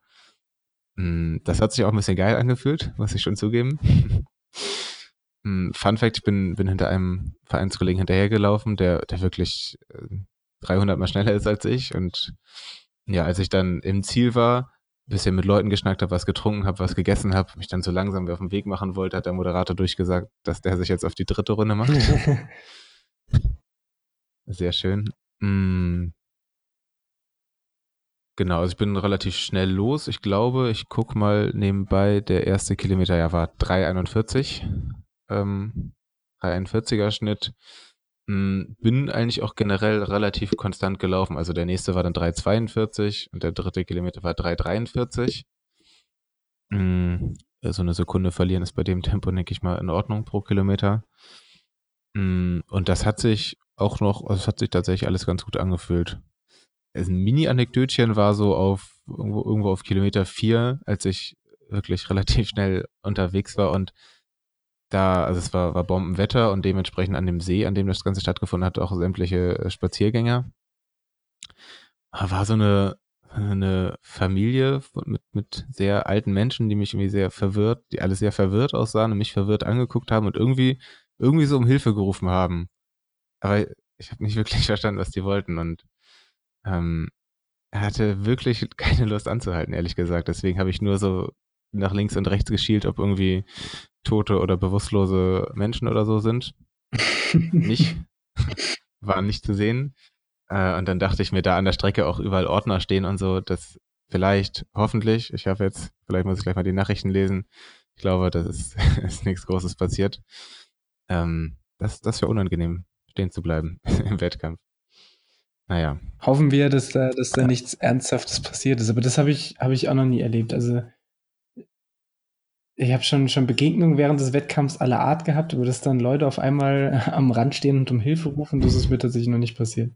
Hm, das hat sich auch ein bisschen geil angefühlt, muss ich schon zugeben. Hm, Fun Fact, ich bin, bin hinter einem Vereinskollegen hinterhergelaufen, der, der wirklich 300 äh, mal schneller ist als ich. Und ja, als ich dann im Ziel war, bisschen mit Leuten geschnackt habe, was getrunken habe, was gegessen habe, mich dann so langsam auf den Weg machen wollte, hat der Moderator durchgesagt, dass der sich jetzt auf die dritte Runde macht. Sehr schön. Mm. Genau, also ich bin relativ schnell los. Ich glaube, ich gucke mal nebenbei, der erste Kilometer ja war 3,41. Ähm, 3,41er Schnitt. Hm, bin eigentlich auch generell relativ konstant gelaufen. Also der nächste war dann 3,42 und der dritte Kilometer war 3,43. Hm, so eine Sekunde verlieren ist bei dem Tempo, denke ich mal, in Ordnung pro Kilometer. Hm, und das hat sich auch noch, also es hat sich tatsächlich alles ganz gut angefühlt. Also ein Mini-Anekdötchen war so auf irgendwo, irgendwo auf Kilometer 4, als ich wirklich relativ schnell unterwegs war und da, also es war, war Bombenwetter und dementsprechend an dem See, an dem das Ganze stattgefunden hat, auch sämtliche äh, Spaziergänger. War so eine, eine Familie mit, mit sehr alten Menschen, die mich irgendwie sehr verwirrt, die alle sehr verwirrt aussahen und mich verwirrt angeguckt haben und irgendwie, irgendwie so um Hilfe gerufen haben. Aber ich habe nicht wirklich verstanden, was die wollten und ähm, hatte wirklich keine Lust anzuhalten, ehrlich gesagt. Deswegen habe ich nur so nach links und rechts geschielt, ob irgendwie tote oder bewusstlose Menschen oder so sind. nicht. Waren nicht zu sehen. Äh, und dann dachte ich mir, da an der Strecke auch überall Ordner stehen und so, dass vielleicht, hoffentlich, ich habe jetzt, vielleicht muss ich gleich mal die Nachrichten lesen. Ich glaube, das ist, ist nichts Großes passiert. Ähm, das das wäre unangenehm, stehen zu bleiben im Wettkampf. Naja. Hoffen wir, dass da, dass da ja. nichts Ernsthaftes passiert ist. Aber das habe ich, hab ich auch noch nie erlebt. Also ich habe schon, schon Begegnungen während des Wettkampfs aller Art gehabt, wo das dann Leute auf einmal am Rand stehen und um Hilfe rufen. Das ist mir tatsächlich noch nicht passiert.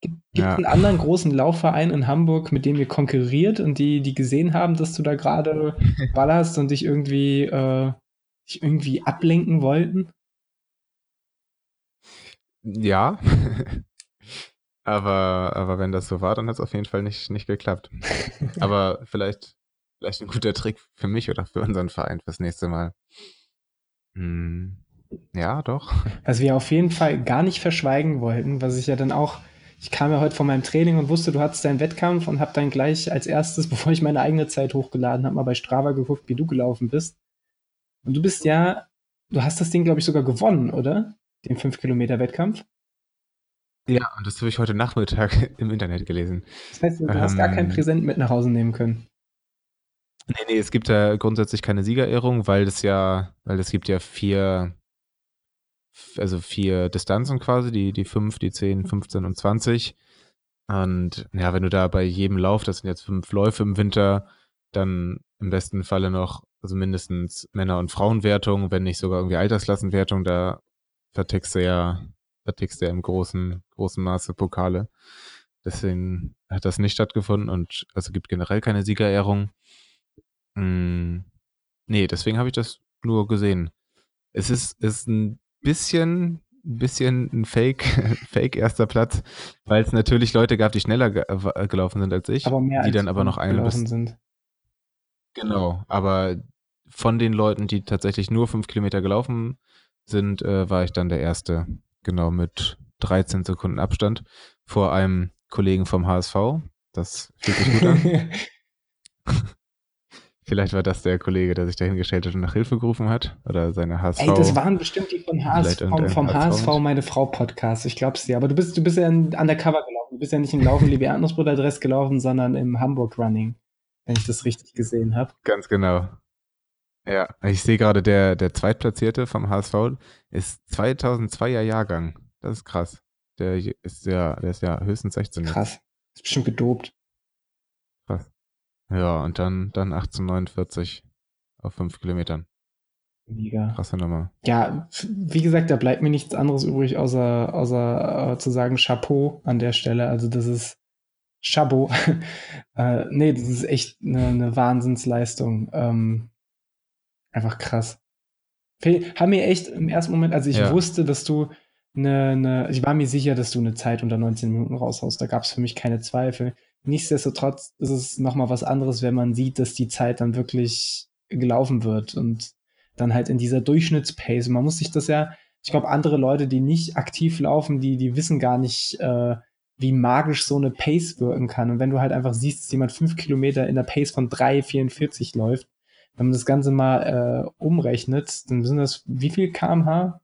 Gibt es ja. einen anderen großen Laufverein in Hamburg, mit dem ihr konkurriert und die, die gesehen haben, dass du da gerade ballerst und dich irgendwie, äh, dich irgendwie ablenken wollten? Ja. aber, aber wenn das so war, dann hat es auf jeden Fall nicht, nicht geklappt. aber vielleicht Vielleicht ein guter Trick für mich oder für unseren Verein fürs nächste Mal. Hm. Ja, doch. Was wir auf jeden Fall gar nicht verschweigen wollten, was ich ja dann auch, ich kam ja heute von meinem Training und wusste, du hattest deinen Wettkampf und habe dann gleich als erstes, bevor ich meine eigene Zeit hochgeladen habe, mal bei Strava geguckt, wie du gelaufen bist. Und du bist ja, du hast das Ding, glaube ich, sogar gewonnen, oder? Den 5-Kilometer-Wettkampf. Ja, und das habe ich heute Nachmittag im Internet gelesen. Das heißt, du ähm, hast gar kein ähm. Präsent mit nach Hause nehmen können. Nee, nee, es gibt ja grundsätzlich keine Siegerehrung, weil es ja, weil es gibt ja vier, also vier Distanzen quasi, die, die 5, die 10, 15 und 20. Und ja, wenn du da bei jedem Lauf, das sind jetzt fünf Läufe im Winter, dann im besten Falle noch, also mindestens Männer- und Frauenwertung, wenn nicht sogar irgendwie Altersklassenwertung, da vertickst du ja, vertickst du ja im großen, großen Maße Pokale. Deswegen hat das nicht stattgefunden und also gibt generell keine Siegerehrung. Hm, nee, deswegen habe ich das nur gesehen. Es ist, ist ein bisschen, bisschen ein Fake, Fake erster Platz, weil es natürlich Leute gab, die schneller ge gelaufen sind als ich, die dann aber noch eine gelaufen sind. Genau, aber von den Leuten, die tatsächlich nur fünf Kilometer gelaufen sind, äh, war ich dann der Erste. Genau, mit 13 Sekunden Abstand vor einem Kollegen vom HSV. Das fühlt sich gut an. Vielleicht war das der Kollege, der sich dahingestellt hat und nach Hilfe gerufen hat. Oder seine HSV. Ey, das waren bestimmt die von HSV, vom, vom HSV, meine Frau Podcast. Ich glaub's dir. Aber du bist, du bist ja undercover gelaufen. Du bist ja nicht im Laufen Adress gelaufen, sondern im Hamburg Running. Wenn ich das richtig gesehen habe. Ganz genau. Ja, ich sehe gerade, der, der Zweitplatzierte vom HSV ist 2002er Jahrgang. Das ist krass. Der ist ja, der ist ja höchstens 16. Krass. Ist bestimmt gedopt. Ja, und dann, dann 1849 auf fünf Kilometern. Mega. Krasse Nummer. Ja, wie gesagt, da bleibt mir nichts anderes übrig, außer, außer äh, zu sagen Chapeau an der Stelle. Also das ist Chapeau. äh, nee, das ist echt eine, eine Wahnsinnsleistung. Ähm, einfach krass. Haben mir echt im ersten Moment, also ich ja. wusste, dass du eine, eine, ich war mir sicher, dass du eine Zeit unter 19 Minuten raushaust. Da gab es für mich keine Zweifel. Nichtsdestotrotz ist es nochmal was anderes, wenn man sieht, dass die Zeit dann wirklich gelaufen wird und dann halt in dieser Durchschnittspace. Man muss sich das ja, ich glaube, andere Leute, die nicht aktiv laufen, die, die wissen gar nicht, äh, wie magisch so eine Pace wirken kann. Und wenn du halt einfach siehst, dass jemand fünf Kilometer in der Pace von 3,44 läuft, wenn man das Ganze mal äh, umrechnet, dann sind das wie viel kmh?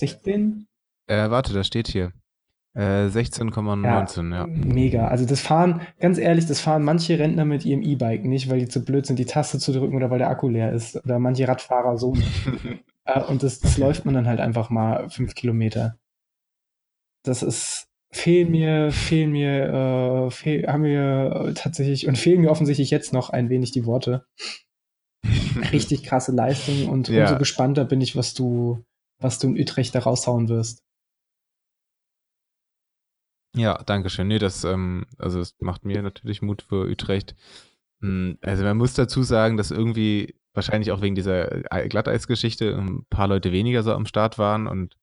16? Äh, warte, das steht hier. 16,19, äh, ja, ja, Mega. Also das fahren, ganz ehrlich, das fahren manche Rentner mit ihrem E-Bike nicht, weil die zu blöd sind, die Taste zu drücken oder weil der Akku leer ist. Oder manche Radfahrer so äh, und das, das läuft man dann halt einfach mal fünf Kilometer. Das ist, fehlen mir, fehlen mir, äh, fehl, haben mir tatsächlich und fehlen mir offensichtlich jetzt noch ein wenig die Worte. Richtig krasse Leistung und ja. umso gespannter bin ich, was du, was du in Utrecht da raushauen wirst. Ja, danke schön. Nee, das, ähm, also das macht mir natürlich Mut für Utrecht. Hm, also man muss dazu sagen, dass irgendwie wahrscheinlich auch wegen dieser Glatteisgeschichte ein paar Leute weniger so am Start waren und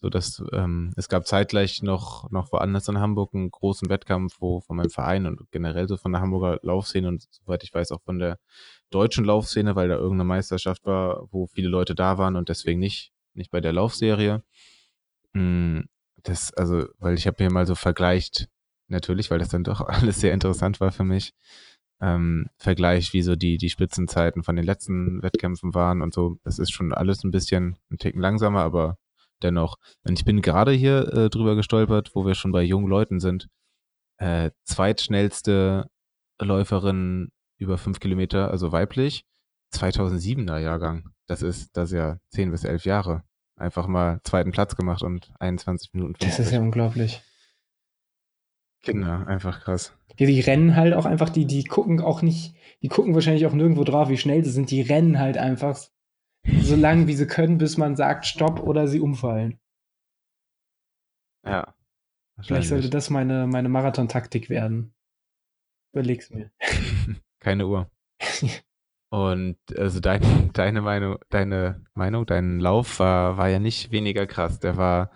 so dass ähm, es gab zeitgleich noch noch woanders in Hamburg einen großen Wettkampf, wo von meinem Verein und generell so von der Hamburger Laufszene und soweit ich weiß auch von der deutschen Laufszene, weil da irgendeine Meisterschaft war, wo viele Leute da waren und deswegen nicht nicht bei der Laufserie. Hm, das, also, weil ich habe hier mal so vergleicht, natürlich, weil das dann doch alles sehr interessant war für mich, ähm, Vergleich, wie so die, die Spitzenzeiten von den letzten Wettkämpfen waren und so. Das ist schon alles ein bisschen ein Ticken langsamer, aber dennoch. Und ich bin gerade hier äh, drüber gestolpert, wo wir schon bei jungen Leuten sind. Äh, zweitschnellste Läuferin über fünf Kilometer, also weiblich, 2007er Jahrgang. Das ist, das ist ja zehn bis elf Jahre. Einfach mal zweiten Platz gemacht und 21 Minuten. 50. Das ist ja unglaublich. Kinder, einfach krass. Ja, die rennen halt auch einfach, die, die gucken auch nicht, die gucken wahrscheinlich auch nirgendwo drauf, wie schnell sie sind. Die rennen halt einfach so lange, wie sie können, bis man sagt Stopp oder sie umfallen. Ja. Vielleicht sollte das meine, meine Marathon-Taktik werden. Überleg's mir. Keine Uhr. Und also dein, deine Meinung, deine Meinung, dein Lauf war, war ja nicht weniger krass. Der war,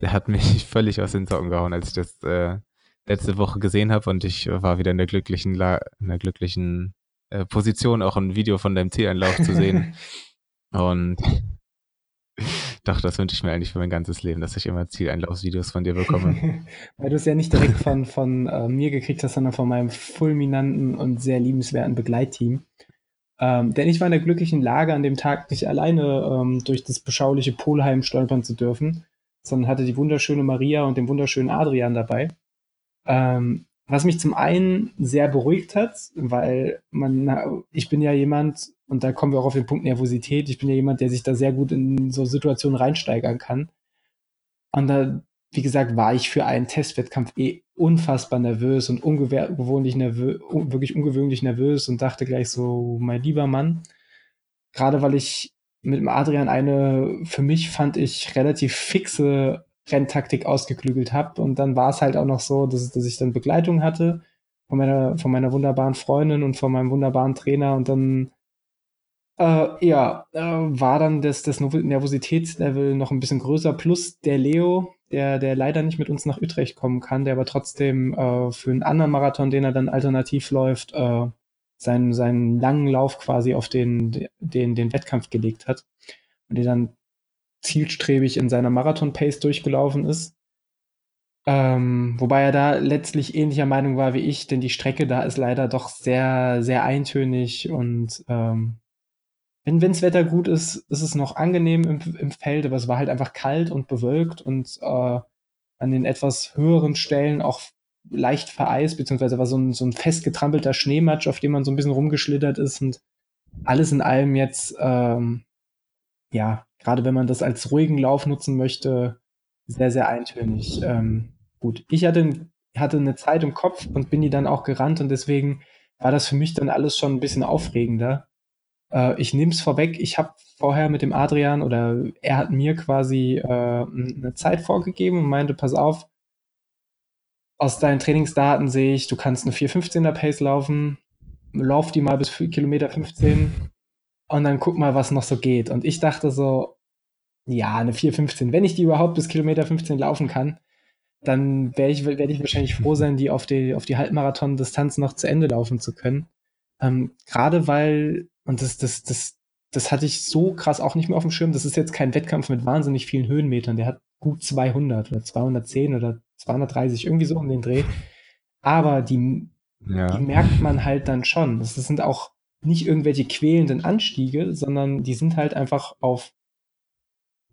der hat mich völlig aus den Socken gehauen, als ich das äh, letzte Woche gesehen habe und ich war wieder in der glücklichen, La in der glücklichen äh, Position, auch ein Video von deinem Zieleinlauf zu sehen. und doch, das wünsche ich mir eigentlich für mein ganzes Leben, dass ich immer Zieleinlaufsvideos von dir bekomme. Weil du es ja nicht direkt von, von äh, mir gekriegt hast, sondern von meinem fulminanten und sehr liebenswerten Begleitteam. Ähm, denn ich war in der glücklichen Lage, an dem Tag nicht alleine ähm, durch das beschauliche Polheim stolpern zu dürfen, sondern hatte die wunderschöne Maria und den wunderschönen Adrian dabei. Ähm, was mich zum einen sehr beruhigt hat, weil man, ich bin ja jemand, und da kommen wir auch auf den Punkt Nervosität, ich bin ja jemand, der sich da sehr gut in so Situationen reinsteigern kann. Und da, wie gesagt, war ich für einen Testwettkampf eh unfassbar nervös und ungewöhnlich nervös, wirklich ungewöhnlich nervös und dachte gleich so, mein lieber Mann, gerade weil ich mit dem Adrian eine, für mich fand ich relativ fixe Renntaktik ausgeklügelt habe. Und dann war es halt auch noch so, dass, dass ich dann Begleitung hatte von meiner, von meiner wunderbaren Freundin und von meinem wunderbaren Trainer. Und dann, äh, ja, äh, war dann das, das Nervositätslevel noch ein bisschen größer. Plus der Leo, der, der leider nicht mit uns nach Utrecht kommen kann, der aber trotzdem äh, für einen anderen Marathon, den er dann alternativ läuft, äh, seinen, seinen langen Lauf quasi auf den, den, den Wettkampf gelegt hat. Und der dann zielstrebig in seiner Marathon-Pace durchgelaufen ist. Ähm, wobei er da letztlich ähnlicher Meinung war wie ich, denn die Strecke da ist leider doch sehr, sehr eintönig und ähm, wenn wenns Wetter gut ist, ist es noch angenehm im, im Feld, aber es war halt einfach kalt und bewölkt und äh, an den etwas höheren Stellen auch leicht vereist, beziehungsweise war so ein, so ein festgetrampelter Schneematsch, auf dem man so ein bisschen rumgeschlittert ist und alles in allem jetzt, ähm, ja, gerade wenn man das als ruhigen Lauf nutzen möchte, sehr, sehr eintönig. Ähm, gut, ich hatte, hatte eine Zeit im Kopf und bin die dann auch gerannt und deswegen war das für mich dann alles schon ein bisschen aufregender. Äh, ich nehme es vorweg, ich habe vorher mit dem Adrian oder er hat mir quasi äh, eine Zeit vorgegeben und meinte, pass auf, aus deinen Trainingsdaten sehe ich, du kannst eine 4,15er Pace laufen, lauf die mal bis Kilometer 15 und dann guck mal, was noch so geht. Und ich dachte so, ja, eine 4,15. Wenn ich die überhaupt bis Kilometer 15 laufen kann, dann werde ich, werd ich wahrscheinlich froh sein, die auf die, auf die Halbmarathon-Distanz noch zu Ende laufen zu können. Ähm, Gerade weil, und das, das, das, das hatte ich so krass auch nicht mehr auf dem Schirm, das ist jetzt kein Wettkampf mit wahnsinnig vielen Höhenmetern, der hat gut 200 oder 210 oder 230, irgendwie so um den Dreh. Aber die, ja. die merkt man halt dann schon. Das sind auch nicht irgendwelche quälenden Anstiege, sondern die sind halt einfach auf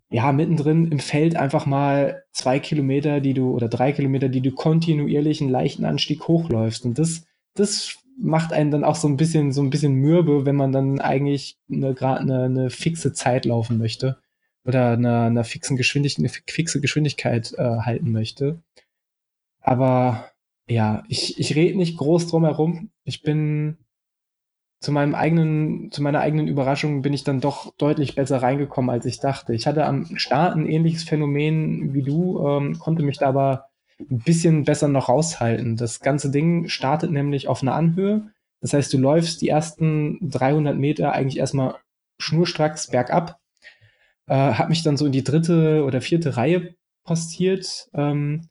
ja, mittendrin im Feld einfach mal zwei Kilometer, die du, oder drei Kilometer, die du kontinuierlich einen leichten Anstieg hochläufst. Und das, das macht einen dann auch so ein bisschen, so ein bisschen mürbe, wenn man dann eigentlich eine, gerade eine, eine fixe Zeit laufen möchte oder eine, eine, fixen Geschwindigkeit, eine fixe Geschwindigkeit äh, halten möchte. Aber ja, ich, ich rede nicht groß drum herum. Ich bin zu meinem eigenen, zu meiner eigenen Überraschung bin ich dann doch deutlich besser reingekommen, als ich dachte. Ich hatte am Start ein ähnliches Phänomen wie du, ähm, konnte mich da aber ein bisschen besser noch raushalten. Das ganze Ding startet nämlich auf einer Anhöhe. Das heißt, du läufst die ersten 300 Meter eigentlich erstmal schnurstracks bergab. Äh, hab mich dann so in die dritte oder vierte Reihe postiert. Ähm,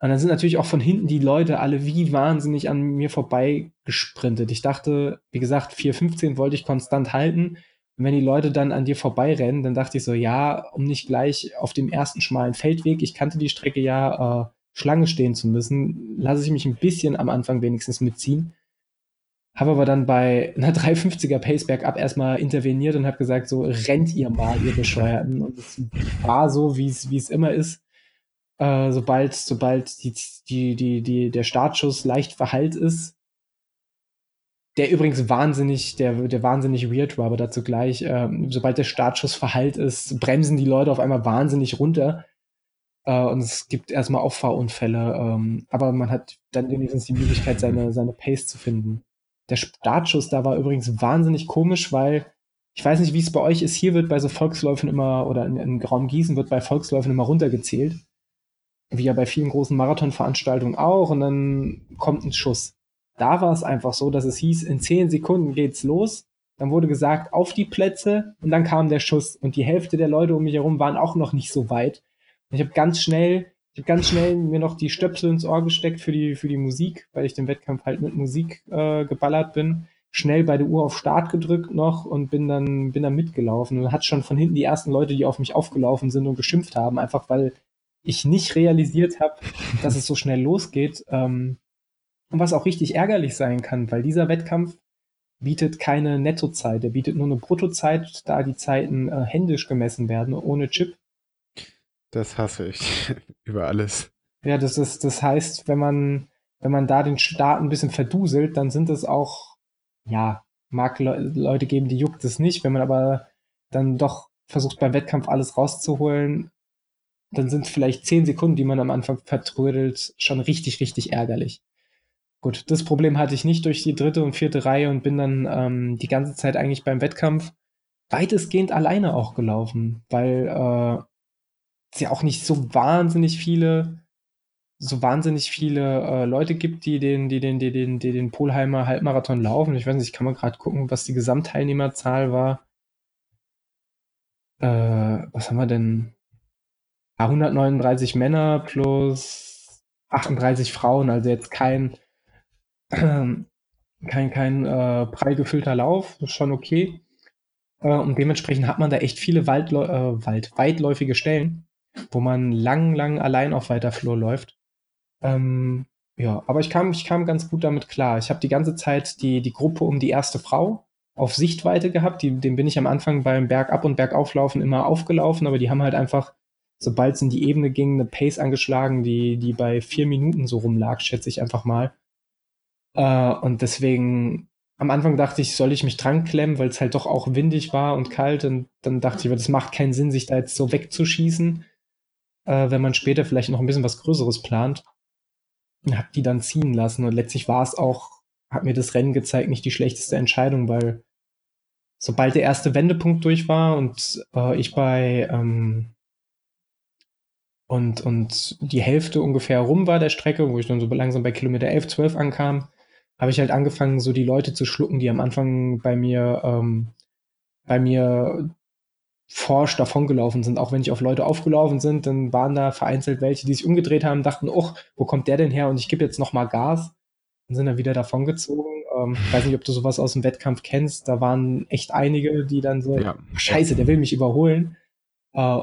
und dann sind natürlich auch von hinten die Leute alle wie wahnsinnig an mir vorbei gesprintet. Ich dachte, wie gesagt, 4,15 wollte ich konstant halten. Und wenn die Leute dann an dir vorbeirennen, dann dachte ich so, ja, um nicht gleich auf dem ersten schmalen Feldweg, ich kannte die Strecke ja, äh, Schlange stehen zu müssen, lasse ich mich ein bisschen am Anfang wenigstens mitziehen. Habe aber dann bei einer 350er Pace bergab erstmal interveniert und habe gesagt, so rennt ihr mal, ihr Bescheuerten. Und es war so, wie es immer ist. Äh, sobald, sobald die, die, die, die, der Startschuss leicht verhallt ist, der übrigens wahnsinnig, der, der wahnsinnig weird war, aber dazu gleich, ähm, sobald der Startschuss verhallt ist, bremsen die Leute auf einmal wahnsinnig runter. Äh, und es gibt erstmal Auffahrunfälle, ähm, aber man hat dann wenigstens die Möglichkeit, seine, seine Pace zu finden. Der Startschuss da war übrigens wahnsinnig komisch, weil ich weiß nicht, wie es bei euch ist. Hier wird bei so Volksläufen immer, oder in, in Raum Gießen wird bei Volksläufen immer runtergezählt. Wie ja bei vielen großen Marathonveranstaltungen auch. Und dann kommt ein Schuss. Da war es einfach so, dass es hieß, in zehn Sekunden geht's los. Dann wurde gesagt, auf die Plätze und dann kam der Schuss. Und die Hälfte der Leute um mich herum waren auch noch nicht so weit. Ich habe ganz schnell, ich habe ganz schnell mir noch die Stöpsel ins Ohr gesteckt für die, für die Musik, weil ich den Wettkampf halt mit Musik äh, geballert bin. Schnell bei der Uhr auf Start gedrückt noch und bin dann, bin dann mitgelaufen und hat schon von hinten die ersten Leute, die auf mich aufgelaufen sind und geschimpft haben, einfach weil ich nicht realisiert habe, dass es so schnell losgeht. Ähm, und was auch richtig ärgerlich sein kann, weil dieser Wettkampf bietet keine Nettozeit, er bietet nur eine Bruttozeit, da die Zeiten äh, händisch gemessen werden, ohne Chip. Das hasse ich über alles. Ja, das ist, das heißt, wenn man, wenn man da den Start ein bisschen verduselt, dann sind es auch, ja, mag Le Leute geben, die juckt es nicht. Wenn man aber dann doch versucht beim Wettkampf alles rauszuholen, dann sind vielleicht zehn Sekunden, die man am Anfang vertrödelt, schon richtig, richtig ärgerlich. Gut, das Problem hatte ich nicht durch die dritte und vierte Reihe und bin dann ähm, die ganze Zeit eigentlich beim Wettkampf weitestgehend alleine auch gelaufen, weil äh, es ja auch nicht so wahnsinnig viele, so wahnsinnig viele äh, Leute gibt, die den, die den, die den, die den Polheimer Halbmarathon laufen. Ich weiß nicht, ich kann mal gerade gucken, was die Gesamtteilnehmerzahl war. Äh, was haben wir denn? 139 Männer plus 38 Frauen, also jetzt kein kein, kein äh, prall gefüllter Lauf, schon okay. Äh, und dementsprechend hat man da echt viele Waldläu äh, Wald weitläufige Stellen, wo man lang, lang allein auf weiter Flur läuft. Ähm, ja, aber ich kam, ich kam ganz gut damit klar. Ich habe die ganze Zeit die, die Gruppe um die erste Frau auf Sichtweite gehabt. Die, dem bin ich am Anfang beim Bergab- und Bergauflaufen immer aufgelaufen, aber die haben halt einfach, sobald es in die Ebene ging, eine Pace angeschlagen, die, die bei vier Minuten so rumlag, schätze ich einfach mal. Äh, und deswegen, am Anfang dachte ich, soll ich mich dran klemmen, weil es halt doch auch windig war und kalt. Und dann dachte ich, das macht keinen Sinn, sich da jetzt so wegzuschießen, äh, wenn man später vielleicht noch ein bisschen was Größeres plant. Und hab die dann ziehen lassen. Und letztlich war es auch, hat mir das Rennen gezeigt, nicht die schlechteste Entscheidung, weil sobald der erste Wendepunkt durch war und äh, ich bei ähm, und, und die Hälfte ungefähr rum war der Strecke, wo ich dann so langsam bei Kilometer 11, 12 ankam, habe ich halt angefangen, so die Leute zu schlucken, die am Anfang bei mir, ähm, bei mir forsch davongelaufen sind. Auch wenn ich auf Leute aufgelaufen sind, dann waren da vereinzelt welche, die sich umgedreht haben, dachten, oh, wo kommt der denn her? Und ich gebe jetzt noch mal Gas und sind dann wieder davongezogen. Ähm, ich weiß nicht, ob du sowas aus dem Wettkampf kennst. Da waren echt einige, die dann so, ja. scheiße, der will mich überholen. Äh,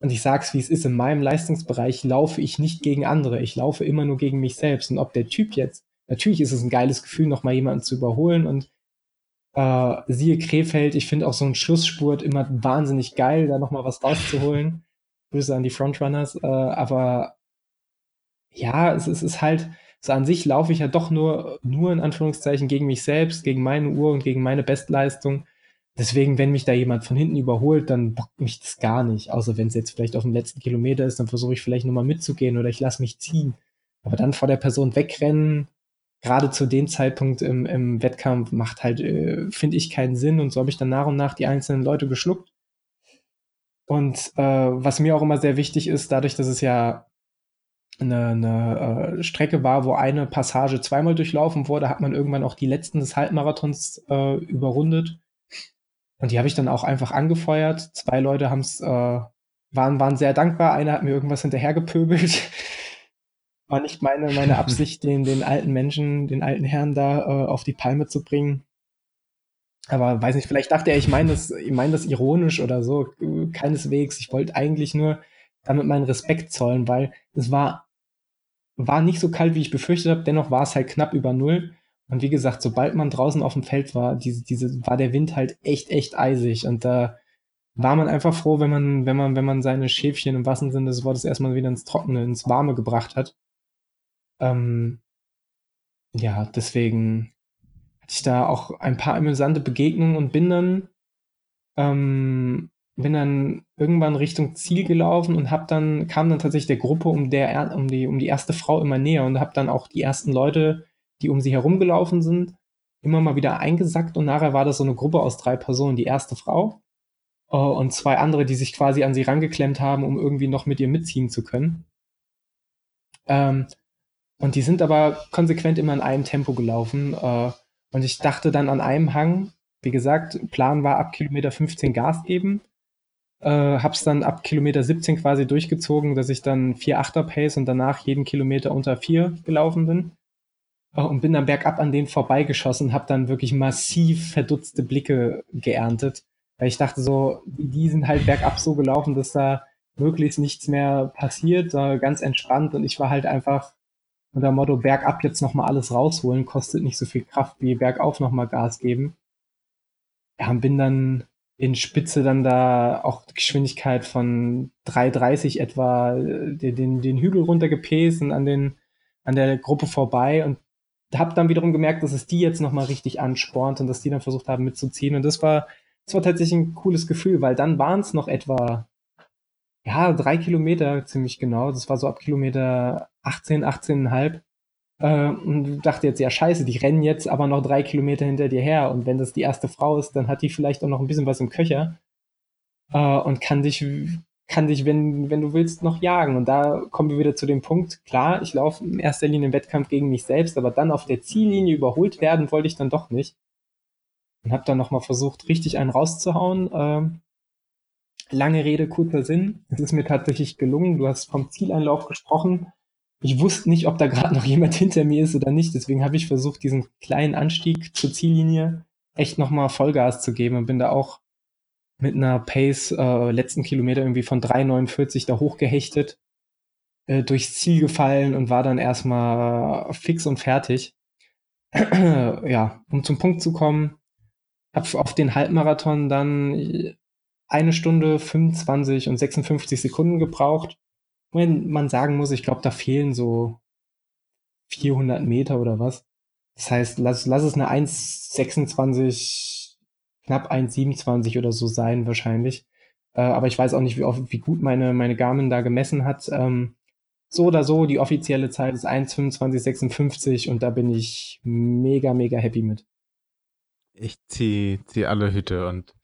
und ich sag's, wie es ist, in meinem Leistungsbereich laufe ich nicht gegen andere. Ich laufe immer nur gegen mich selbst. Und ob der Typ jetzt natürlich ist es ein geiles Gefühl, nochmal jemanden zu überholen und äh, siehe Krefeld, ich finde auch so ein Schlussspurt immer wahnsinnig geil, da nochmal was rauszuholen. Grüße an die Frontrunners, äh, aber ja, es, es ist halt, so an sich laufe ich ja doch nur, nur in Anführungszeichen gegen mich selbst, gegen meine Uhr und gegen meine Bestleistung. Deswegen, wenn mich da jemand von hinten überholt, dann bockt mich das gar nicht. Außer wenn es jetzt vielleicht auf dem letzten Kilometer ist, dann versuche ich vielleicht nochmal mitzugehen oder ich lasse mich ziehen. Aber dann vor der Person wegrennen, gerade zu dem Zeitpunkt im, im Wettkampf macht halt, äh, finde ich, keinen Sinn. Und so habe ich dann nach und nach die einzelnen Leute geschluckt. Und äh, was mir auch immer sehr wichtig ist, dadurch, dass es ja eine, eine äh, Strecke war, wo eine Passage zweimal durchlaufen wurde, hat man irgendwann auch die letzten des Halbmarathons äh, überrundet. Und die habe ich dann auch einfach angefeuert. Zwei Leute haben's, äh, waren, waren sehr dankbar. Einer hat mir irgendwas hinterhergepöbelt war nicht meine, meine Absicht, den, den alten Menschen, den alten Herrn da äh, auf die Palme zu bringen. Aber weiß nicht, vielleicht dachte er, ich meine das, ich meine das ironisch oder so. Keineswegs. Ich wollte eigentlich nur damit meinen Respekt zollen, weil es war, war nicht so kalt, wie ich befürchtet habe. Dennoch war es halt knapp über Null. Und wie gesagt, sobald man draußen auf dem Feld war, diese, diese, war der Wind halt echt, echt eisig. Und da war man einfach froh, wenn man, wenn man, wenn man seine Schäfchen im wahrsten Sinne des Wortes erstmal wieder ins Trockene, ins Warme gebracht hat. Ähm, ja, deswegen hatte ich da auch ein paar amüsante Begegnungen und bin dann, ähm, bin dann irgendwann Richtung Ziel gelaufen und hab dann, kam dann tatsächlich der Gruppe um der, um die, um die erste Frau immer näher und hab dann auch die ersten Leute, die um sie herumgelaufen sind, immer mal wieder eingesackt und nachher war das so eine Gruppe aus drei Personen. Die erste Frau, äh, und zwei andere, die sich quasi an sie rangeklemmt haben, um irgendwie noch mit ihr mitziehen zu können. Ähm, und die sind aber konsequent immer in einem Tempo gelaufen. Äh, und ich dachte dann an einem Hang, wie gesagt, Plan war ab Kilometer 15 Gas geben. Äh, hab's dann ab Kilometer 17 quasi durchgezogen, dass ich dann 4 8er Pace und danach jeden Kilometer unter 4 gelaufen bin. Äh, und bin dann bergab an denen vorbeigeschossen, hab dann wirklich massiv verdutzte Blicke geerntet. Weil ich dachte so, die sind halt bergab so gelaufen, dass da möglichst nichts mehr passiert, ganz entspannt. Und ich war halt einfach unter Motto, bergab jetzt nochmal alles rausholen, kostet nicht so viel Kraft wie bergauf nochmal Gas geben. Ja, und bin dann in Spitze dann da auch Geschwindigkeit von 3,30 etwa äh, den, den, den Hügel runtergepäst und an, den, an der Gruppe vorbei und habe dann wiederum gemerkt, dass es die jetzt nochmal richtig anspornt und dass die dann versucht haben mitzuziehen. Und das war das war tatsächlich ein cooles Gefühl, weil dann waren es noch etwa, ja, drei Kilometer ziemlich genau. Das war so ab Kilometer 18, 18,5. Äh, und dachte jetzt, ja, scheiße, die rennen jetzt aber noch drei Kilometer hinter dir her. Und wenn das die erste Frau ist, dann hat die vielleicht auch noch ein bisschen was im Köcher. Äh, und kann dich, kann dich, wenn, wenn du willst, noch jagen. Und da kommen wir wieder zu dem Punkt, klar, ich laufe in erster Linie im Wettkampf gegen mich selbst, aber dann auf der Ziellinie überholt werden wollte ich dann doch nicht und habe dann nochmal versucht, richtig einen rauszuhauen. Ähm, lange Rede, kurzer Sinn. Es ist mir tatsächlich gelungen. Du hast vom Zieleinlauf gesprochen. Ich wusste nicht, ob da gerade noch jemand hinter mir ist oder nicht. Deswegen habe ich versucht, diesen kleinen Anstieg zur Ziellinie echt nochmal Vollgas zu geben und bin da auch mit einer Pace äh, letzten Kilometer irgendwie von 3,49 da hochgehechtet, äh, durchs Ziel gefallen und war dann erstmal fix und fertig. ja, um zum Punkt zu kommen, habe auf den Halbmarathon dann eine Stunde 25 und 56 Sekunden gebraucht. Wenn man sagen muss, ich glaube, da fehlen so 400 Meter oder was. Das heißt, lass, lass es eine 1,26, knapp 1,27 oder so sein wahrscheinlich. Äh, aber ich weiß auch nicht, wie, wie gut meine, meine Garmin da gemessen hat. Ähm, so oder so, die offizielle Zeit ist 1,25,56 und da bin ich mega, mega happy mit. Ich ziehe zieh alle Hüte und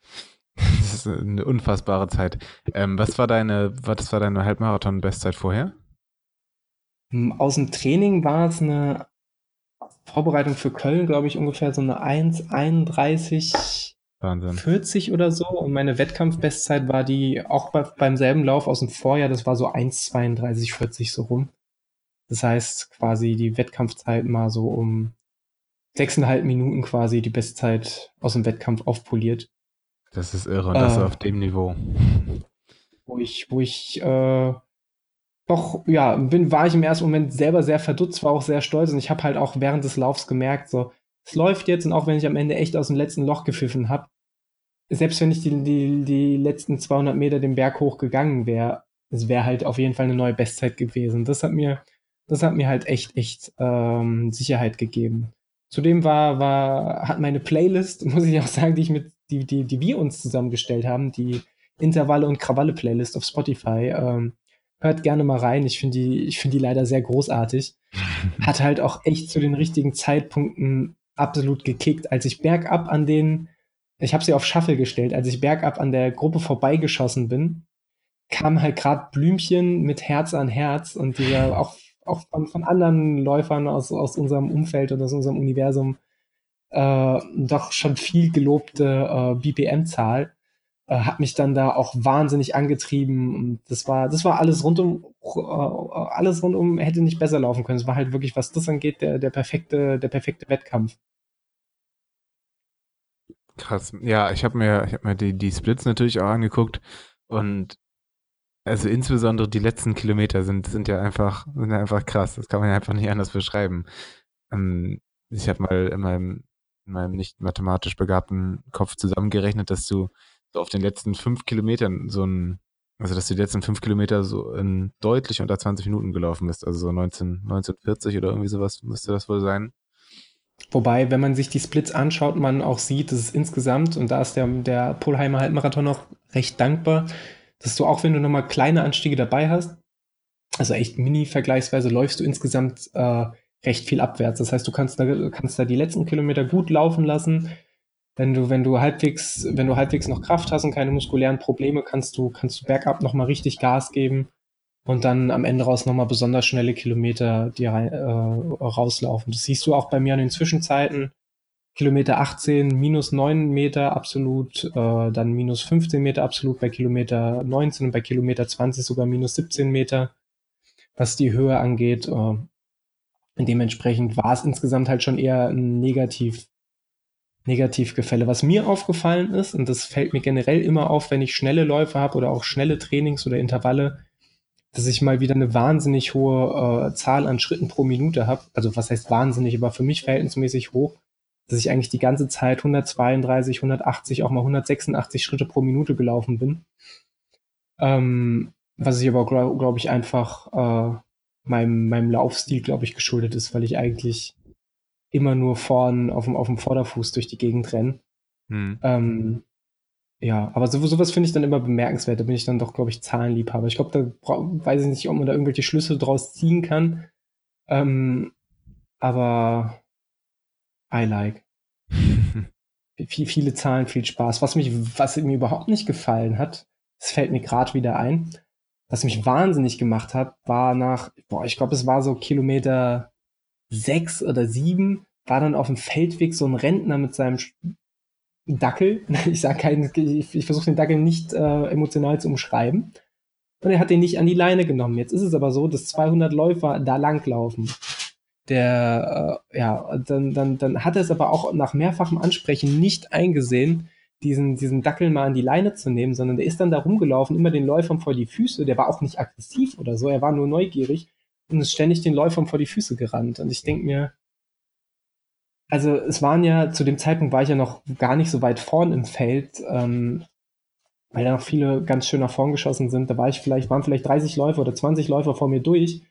ist eine unfassbare Zeit. Ähm, was war deine, was war deine Halbmarathon-Bestzeit vorher? Hm, aus dem Training war es eine Vorbereitung für Köln, glaube ich, ungefähr so eine 1,31 Wahnsinn. 40 oder so. Und meine Wettkampfbestzeit war die auch bei, beim selben Lauf aus dem Vorjahr, das war so 1,32, 40 so rum. Das heißt quasi die Wettkampfzeit mal so um sechseinhalb Minuten quasi die Bestzeit aus dem Wettkampf aufpoliert. Das ist irre und das äh, auf dem Niveau. Wo ich, wo ich äh, doch, ja, bin, war ich im ersten Moment selber sehr verdutzt, war auch sehr stolz und ich habe halt auch während des Laufs gemerkt, so, es läuft jetzt und auch wenn ich am Ende echt aus dem letzten Loch gepfiffen habe, selbst wenn ich die, die, die letzten 200 Meter den Berg hoch gegangen wäre, es wäre halt auf jeden Fall eine neue Bestzeit gewesen. Das hat mir, das hat mir halt echt, echt ähm, Sicherheit gegeben. Zudem war, war, hat meine Playlist, muss ich auch sagen, die ich mit, die, die, die wir uns zusammengestellt haben, die Intervalle und Krawalle Playlist auf Spotify, ähm, hört gerne mal rein. Ich finde die, ich finde die leider sehr großartig. Hat halt auch echt zu den richtigen Zeitpunkten absolut gekickt. Als ich bergab an den, ich habe sie auf Shuffle gestellt, als ich bergab an der Gruppe vorbeigeschossen bin, kam halt gerade Blümchen mit Herz an Herz und dieser auch auch von, von anderen Läufern aus, aus unserem Umfeld und aus unserem Universum äh, doch schon viel gelobte äh, BPM-Zahl, äh, hat mich dann da auch wahnsinnig angetrieben. Und das war, das war alles rundum, äh, alles rundum hätte nicht besser laufen können. Es war halt wirklich, was das angeht, der, der perfekte, der perfekte Wettkampf. Krass. Ja, ich habe mir, ich hab mir die, die Splits natürlich auch angeguckt und also insbesondere die letzten Kilometer sind, sind ja einfach, sind einfach krass. Das kann man ja einfach nicht anders beschreiben. Ähm, ich habe mal in meinem, in meinem nicht mathematisch begabten Kopf zusammengerechnet, dass du so auf den letzten fünf Kilometern so ein, also dass du die letzten fünf Kilometer so in deutlich unter 20 Minuten gelaufen bist, also so 19, 1940 oder irgendwie sowas müsste das wohl sein. Wobei, wenn man sich die Splits anschaut, man auch sieht, dass es insgesamt, und da ist der, der Polheimer Halbmarathon noch recht dankbar, dass du auch, wenn du nochmal kleine Anstiege dabei hast, also echt mini vergleichsweise, läufst du insgesamt äh, recht viel abwärts. Das heißt, du kannst da, kannst da die letzten Kilometer gut laufen lassen. Wenn du, wenn du halbwegs, wenn du halbwegs noch Kraft hast und keine muskulären Probleme, kannst du, kannst du bergab nochmal richtig Gas geben und dann am Ende raus nochmal besonders schnelle Kilometer dir äh, rauslaufen. Das siehst du auch bei mir an den Zwischenzeiten. Kilometer 18 minus 9 Meter absolut, äh, dann minus 15 Meter absolut bei Kilometer 19 und bei Kilometer 20 sogar minus 17 Meter, was die Höhe angeht. Äh, dementsprechend war es insgesamt halt schon eher ein negativ, Negativgefälle. Was mir aufgefallen ist, und das fällt mir generell immer auf, wenn ich schnelle Läufe habe oder auch schnelle Trainings oder Intervalle, dass ich mal wieder eine wahnsinnig hohe äh, Zahl an Schritten pro Minute habe. Also was heißt wahnsinnig, aber für mich verhältnismäßig hoch, dass ich eigentlich die ganze Zeit 132, 180, auch mal 186 Schritte pro Minute gelaufen bin. Ähm, was ich aber, glaube glaub ich, einfach äh, meinem, meinem Laufstil, glaube ich, geschuldet ist, weil ich eigentlich immer nur vorn auf dem, auf dem Vorderfuß durch die Gegend renne. Hm. Ähm, ja, aber so, sowas finde ich dann immer bemerkenswert. Da bin ich dann doch, glaube ich, Zahlenliebhaber. Ich glaube, da weiß ich nicht, ob man da irgendwelche Schlüsse draus ziehen kann. Ähm, aber I like. Viel, viele Zahlen, viel Spaß. Was mich, was mir überhaupt nicht gefallen hat, das fällt mir gerade wieder ein. Was mich wahnsinnig gemacht hat, war nach, boah, ich glaube, es war so Kilometer sechs oder sieben, war dann auf dem Feldweg so ein Rentner mit seinem Dackel. Ich sage keinen, ich, ich versuche den Dackel nicht äh, emotional zu umschreiben. Und er hat den nicht an die Leine genommen. Jetzt ist es aber so, dass 200 Läufer da langlaufen. Der, äh, ja, dann, dann, dann hat er es aber auch nach mehrfachem Ansprechen nicht eingesehen, diesen, diesen Dackel mal an die Leine zu nehmen, sondern der ist dann da rumgelaufen, immer den Läufern vor die Füße. Der war auch nicht aggressiv oder so, er war nur neugierig und ist ständig den Läufern vor die Füße gerannt. Und ich denke mir, also es waren ja, zu dem Zeitpunkt war ich ja noch gar nicht so weit vorn im Feld, ähm, weil da noch viele ganz schön nach vorn geschossen sind. Da war ich vielleicht, waren vielleicht 30 Läufer oder 20 Läufer vor mir durch.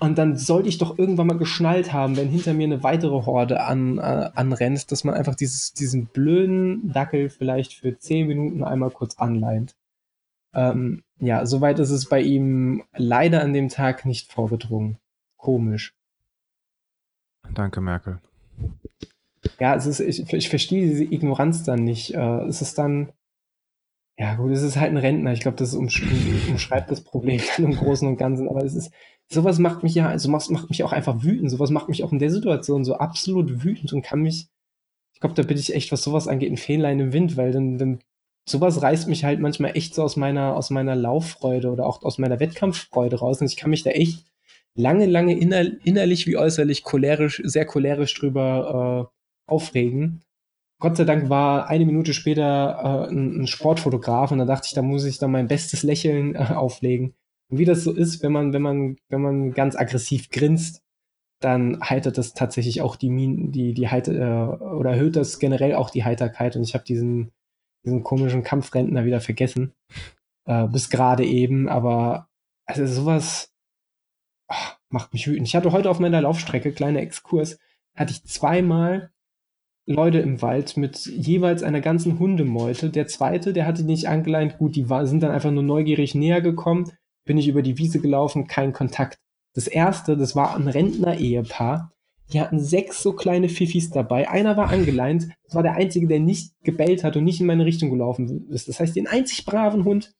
Und dann sollte ich doch irgendwann mal geschnallt haben, wenn hinter mir eine weitere Horde an, äh, anrennt, dass man einfach dieses, diesen blöden Dackel vielleicht für 10 Minuten einmal kurz anleint. Ähm, ja, soweit ist es bei ihm leider an dem Tag nicht vorgedrungen. Komisch. Danke, Merkel. Ja, es ist, ich, ich verstehe diese Ignoranz dann nicht. Äh, es ist dann, ja gut, es ist halt ein Rentner. Ich glaube, das umsch umschreibt das Problem dann im Großen und Ganzen. Aber es ist, sowas macht mich ja, also macht, macht mich auch einfach wütend. Sowas macht mich auch in der Situation so absolut wütend und kann mich, ich glaube, da bin ich echt, was sowas angeht, ein Fähnlein im Wind, weil dann, dann sowas reißt mich halt manchmal echt so aus meiner, aus meiner Lauffreude oder auch aus meiner Wettkampffreude raus. Und ich kann mich da echt lange, lange inner, innerlich wie äußerlich cholerisch, sehr cholerisch drüber äh, aufregen. Gott sei Dank war eine Minute später äh, ein, ein, Sportfotograf und da dachte ich, da muss ich dann mein bestes Lächeln äh, auflegen. Und wie das so ist, wenn man, wenn man, wenn man ganz aggressiv grinst, dann heitert das tatsächlich auch die Min die, die Heiter, äh, oder erhöht das generell auch die Heiterkeit. Und ich habe diesen, diesen komischen Kampfrentner wieder vergessen. Äh, bis gerade eben, aber also sowas, oh, macht mich wütend. Ich hatte heute auf meiner Laufstrecke, kleiner Exkurs, hatte ich zweimal Leute im Wald mit jeweils einer ganzen Hundemeute. Der zweite, der hatte nicht angeleint, gut, die war, sind dann einfach nur neugierig näher gekommen, bin ich über die Wiese gelaufen, kein Kontakt. Das erste, das war ein Rentner-Ehepaar. Die hatten sechs so kleine Fifis dabei. Einer war angeleint. Das war der einzige, der nicht gebellt hat und nicht in meine Richtung gelaufen ist. Das heißt, den einzig braven Hund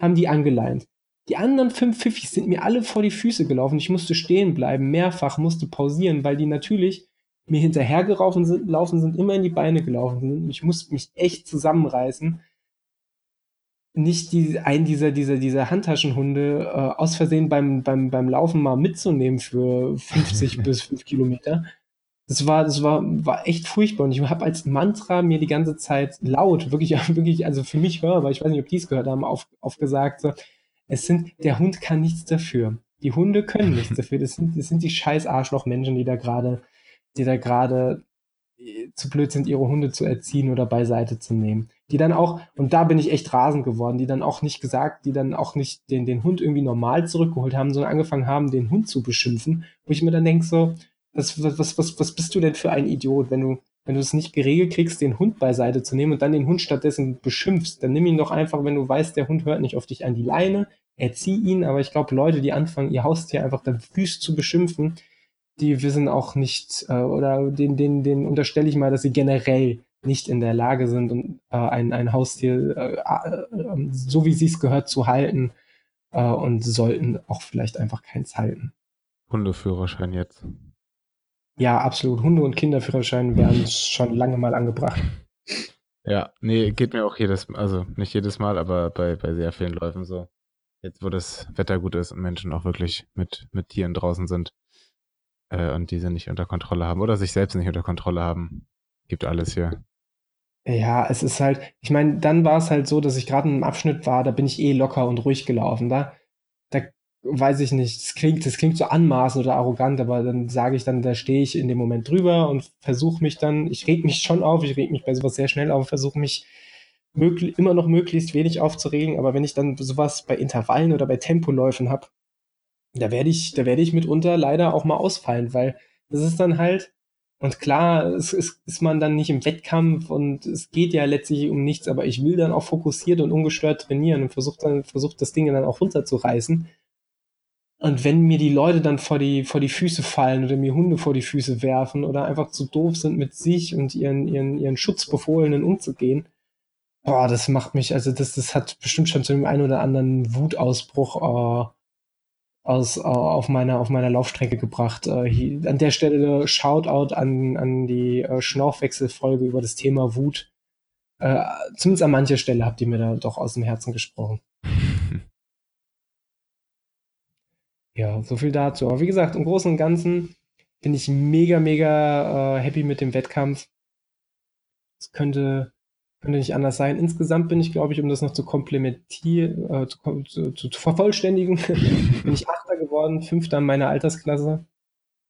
haben die angeleint. Die anderen fünf Pfiffis sind mir alle vor die Füße gelaufen. Ich musste stehen bleiben, mehrfach, musste pausieren, weil die natürlich mir hinterhergelaufen sind, laufen sind, immer in die Beine gelaufen sind. Ich musste mich echt zusammenreißen, nicht die, einen dieser, dieser, dieser Handtaschenhunde äh, aus Versehen beim, beim, beim Laufen mal mitzunehmen für 50 bis 5 Kilometer. Das war, das war, war echt furchtbar. Und ich habe als Mantra mir die ganze Zeit laut, wirklich, wirklich, also für mich hörbar, ich weiß nicht, ob die es gehört haben, auf, aufgesagt, so, es sind, der Hund kann nichts dafür. Die Hunde können nichts dafür. Das sind, das sind die scheiß Arschlochmenschen, die da gerade die da gerade äh, zu blöd sind, ihre Hunde zu erziehen oder beiseite zu nehmen. Die dann auch, und da bin ich echt rasend geworden, die dann auch nicht gesagt, die dann auch nicht den, den Hund irgendwie normal zurückgeholt haben, sondern angefangen haben, den Hund zu beschimpfen, wo ich mir dann denke, so, was, was, was, was bist du denn für ein Idiot, wenn du, wenn du es nicht geregelt kriegst, den Hund beiseite zu nehmen und dann den Hund stattdessen beschimpfst, dann nimm ihn doch einfach, wenn du weißt, der Hund hört nicht auf dich an die Leine, erzieh ihn, aber ich glaube, Leute, die anfangen, ihr Haustier einfach dann wüst zu beschimpfen, die wissen auch nicht, äh, oder den, den, den unterstelle ich mal, dass sie generell nicht in der Lage sind, äh, ein, ein Haustier äh, äh, so wie sie es gehört zu halten äh, und sollten auch vielleicht einfach keins halten. Hundeführerschein jetzt. Ja, absolut. Hunde- und Kinderführerschein werden schon lange mal angebracht. Ja, nee, geht mir auch jedes Mal, also nicht jedes Mal, aber bei, bei sehr vielen Läufen so. Jetzt, wo das Wetter gut ist und Menschen auch wirklich mit, mit Tieren draußen sind äh, und diese nicht unter Kontrolle haben oder sich selbst nicht unter Kontrolle haben, gibt alles hier. Ja, es ist halt, ich meine, dann war es halt so, dass ich gerade in einem Abschnitt war, da bin ich eh locker und ruhig gelaufen. Da, da weiß ich nicht, das klingt, das klingt so anmaßend oder arrogant, aber dann sage ich dann, da stehe ich in dem Moment drüber und versuche mich dann, ich reg mich schon auf, ich reg mich bei sowas sehr schnell auf, versuche mich möglich, immer noch möglichst wenig aufzuregen, aber wenn ich dann sowas bei Intervallen oder bei Tempoläufen habe, da werde ich, da werde ich mitunter leider auch mal ausfallen, weil das ist dann halt, und klar, es ist, ist man dann nicht im Wettkampf und es geht ja letztlich um nichts, aber ich will dann auch fokussiert und ungestört trainieren und versuche dann, versuche das Ding dann auch runterzureißen. Und wenn mir die Leute dann vor die, vor die Füße fallen oder mir Hunde vor die Füße werfen oder einfach zu doof sind, mit sich und ihren, ihren, ihren Schutzbefohlenen umzugehen, boah, das macht mich, also das, das hat bestimmt schon zu dem einen oder anderen Wutausbruch äh, aus, äh, auf, meiner, auf meiner Laufstrecke gebracht. Äh, hier, an der Stelle Shoutout an, an die äh, Schnaufwechselfolge über das Thema Wut. Äh, zumindest an mancher Stelle habt ihr mir da doch aus dem Herzen gesprochen. ja, so viel dazu. Aber wie gesagt, im Großen und Ganzen bin ich mega, mega äh, happy mit dem Wettkampf. Es könnte könnte nicht anders sein. Insgesamt bin ich, glaube ich, um das noch zu komplementieren, äh, zu, zu, zu, zu, vervollständigen, bin ich Achter geworden, Fünfter in meiner Altersklasse.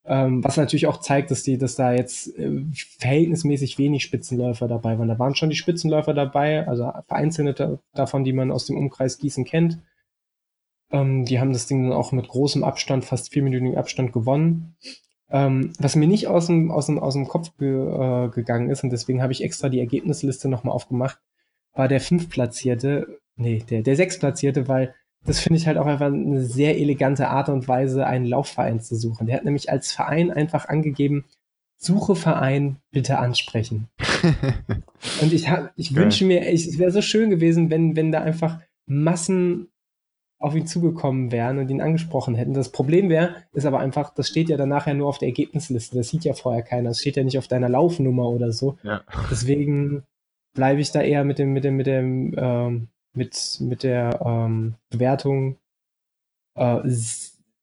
Ähm, was natürlich auch zeigt, dass die, dass da jetzt äh, verhältnismäßig wenig Spitzenläufer dabei waren. Da waren schon die Spitzenläufer dabei, also vereinzelte davon, die man aus dem Umkreis Gießen kennt. Ähm, die haben das Ding dann auch mit großem Abstand, fast vierminütigen Abstand gewonnen. Ähm, was mir nicht aus dem, aus dem, aus dem Kopf ge, äh, gegangen ist, und deswegen habe ich extra die Ergebnisliste nochmal aufgemacht, war der Fünftplatzierte, nee, der, der Sechstplatzierte, weil das finde ich halt auch einfach eine sehr elegante Art und Weise, einen Laufverein zu suchen. Der hat nämlich als Verein einfach angegeben, Suche Verein, bitte ansprechen. und ich, hab, ich wünsche mir, ich, es wäre so schön gewesen, wenn, wenn da einfach Massen auf ihn zugekommen wären und ihn angesprochen hätten. Das Problem wäre, ist aber einfach, das steht ja dann nachher nur auf der Ergebnisliste. Das sieht ja vorher keiner. Das steht ja nicht auf deiner Laufnummer oder so. Ja. Deswegen bleibe ich da eher mit dem, mit dem, mit dem, ähm, mit, mit der ähm, Bewertung äh,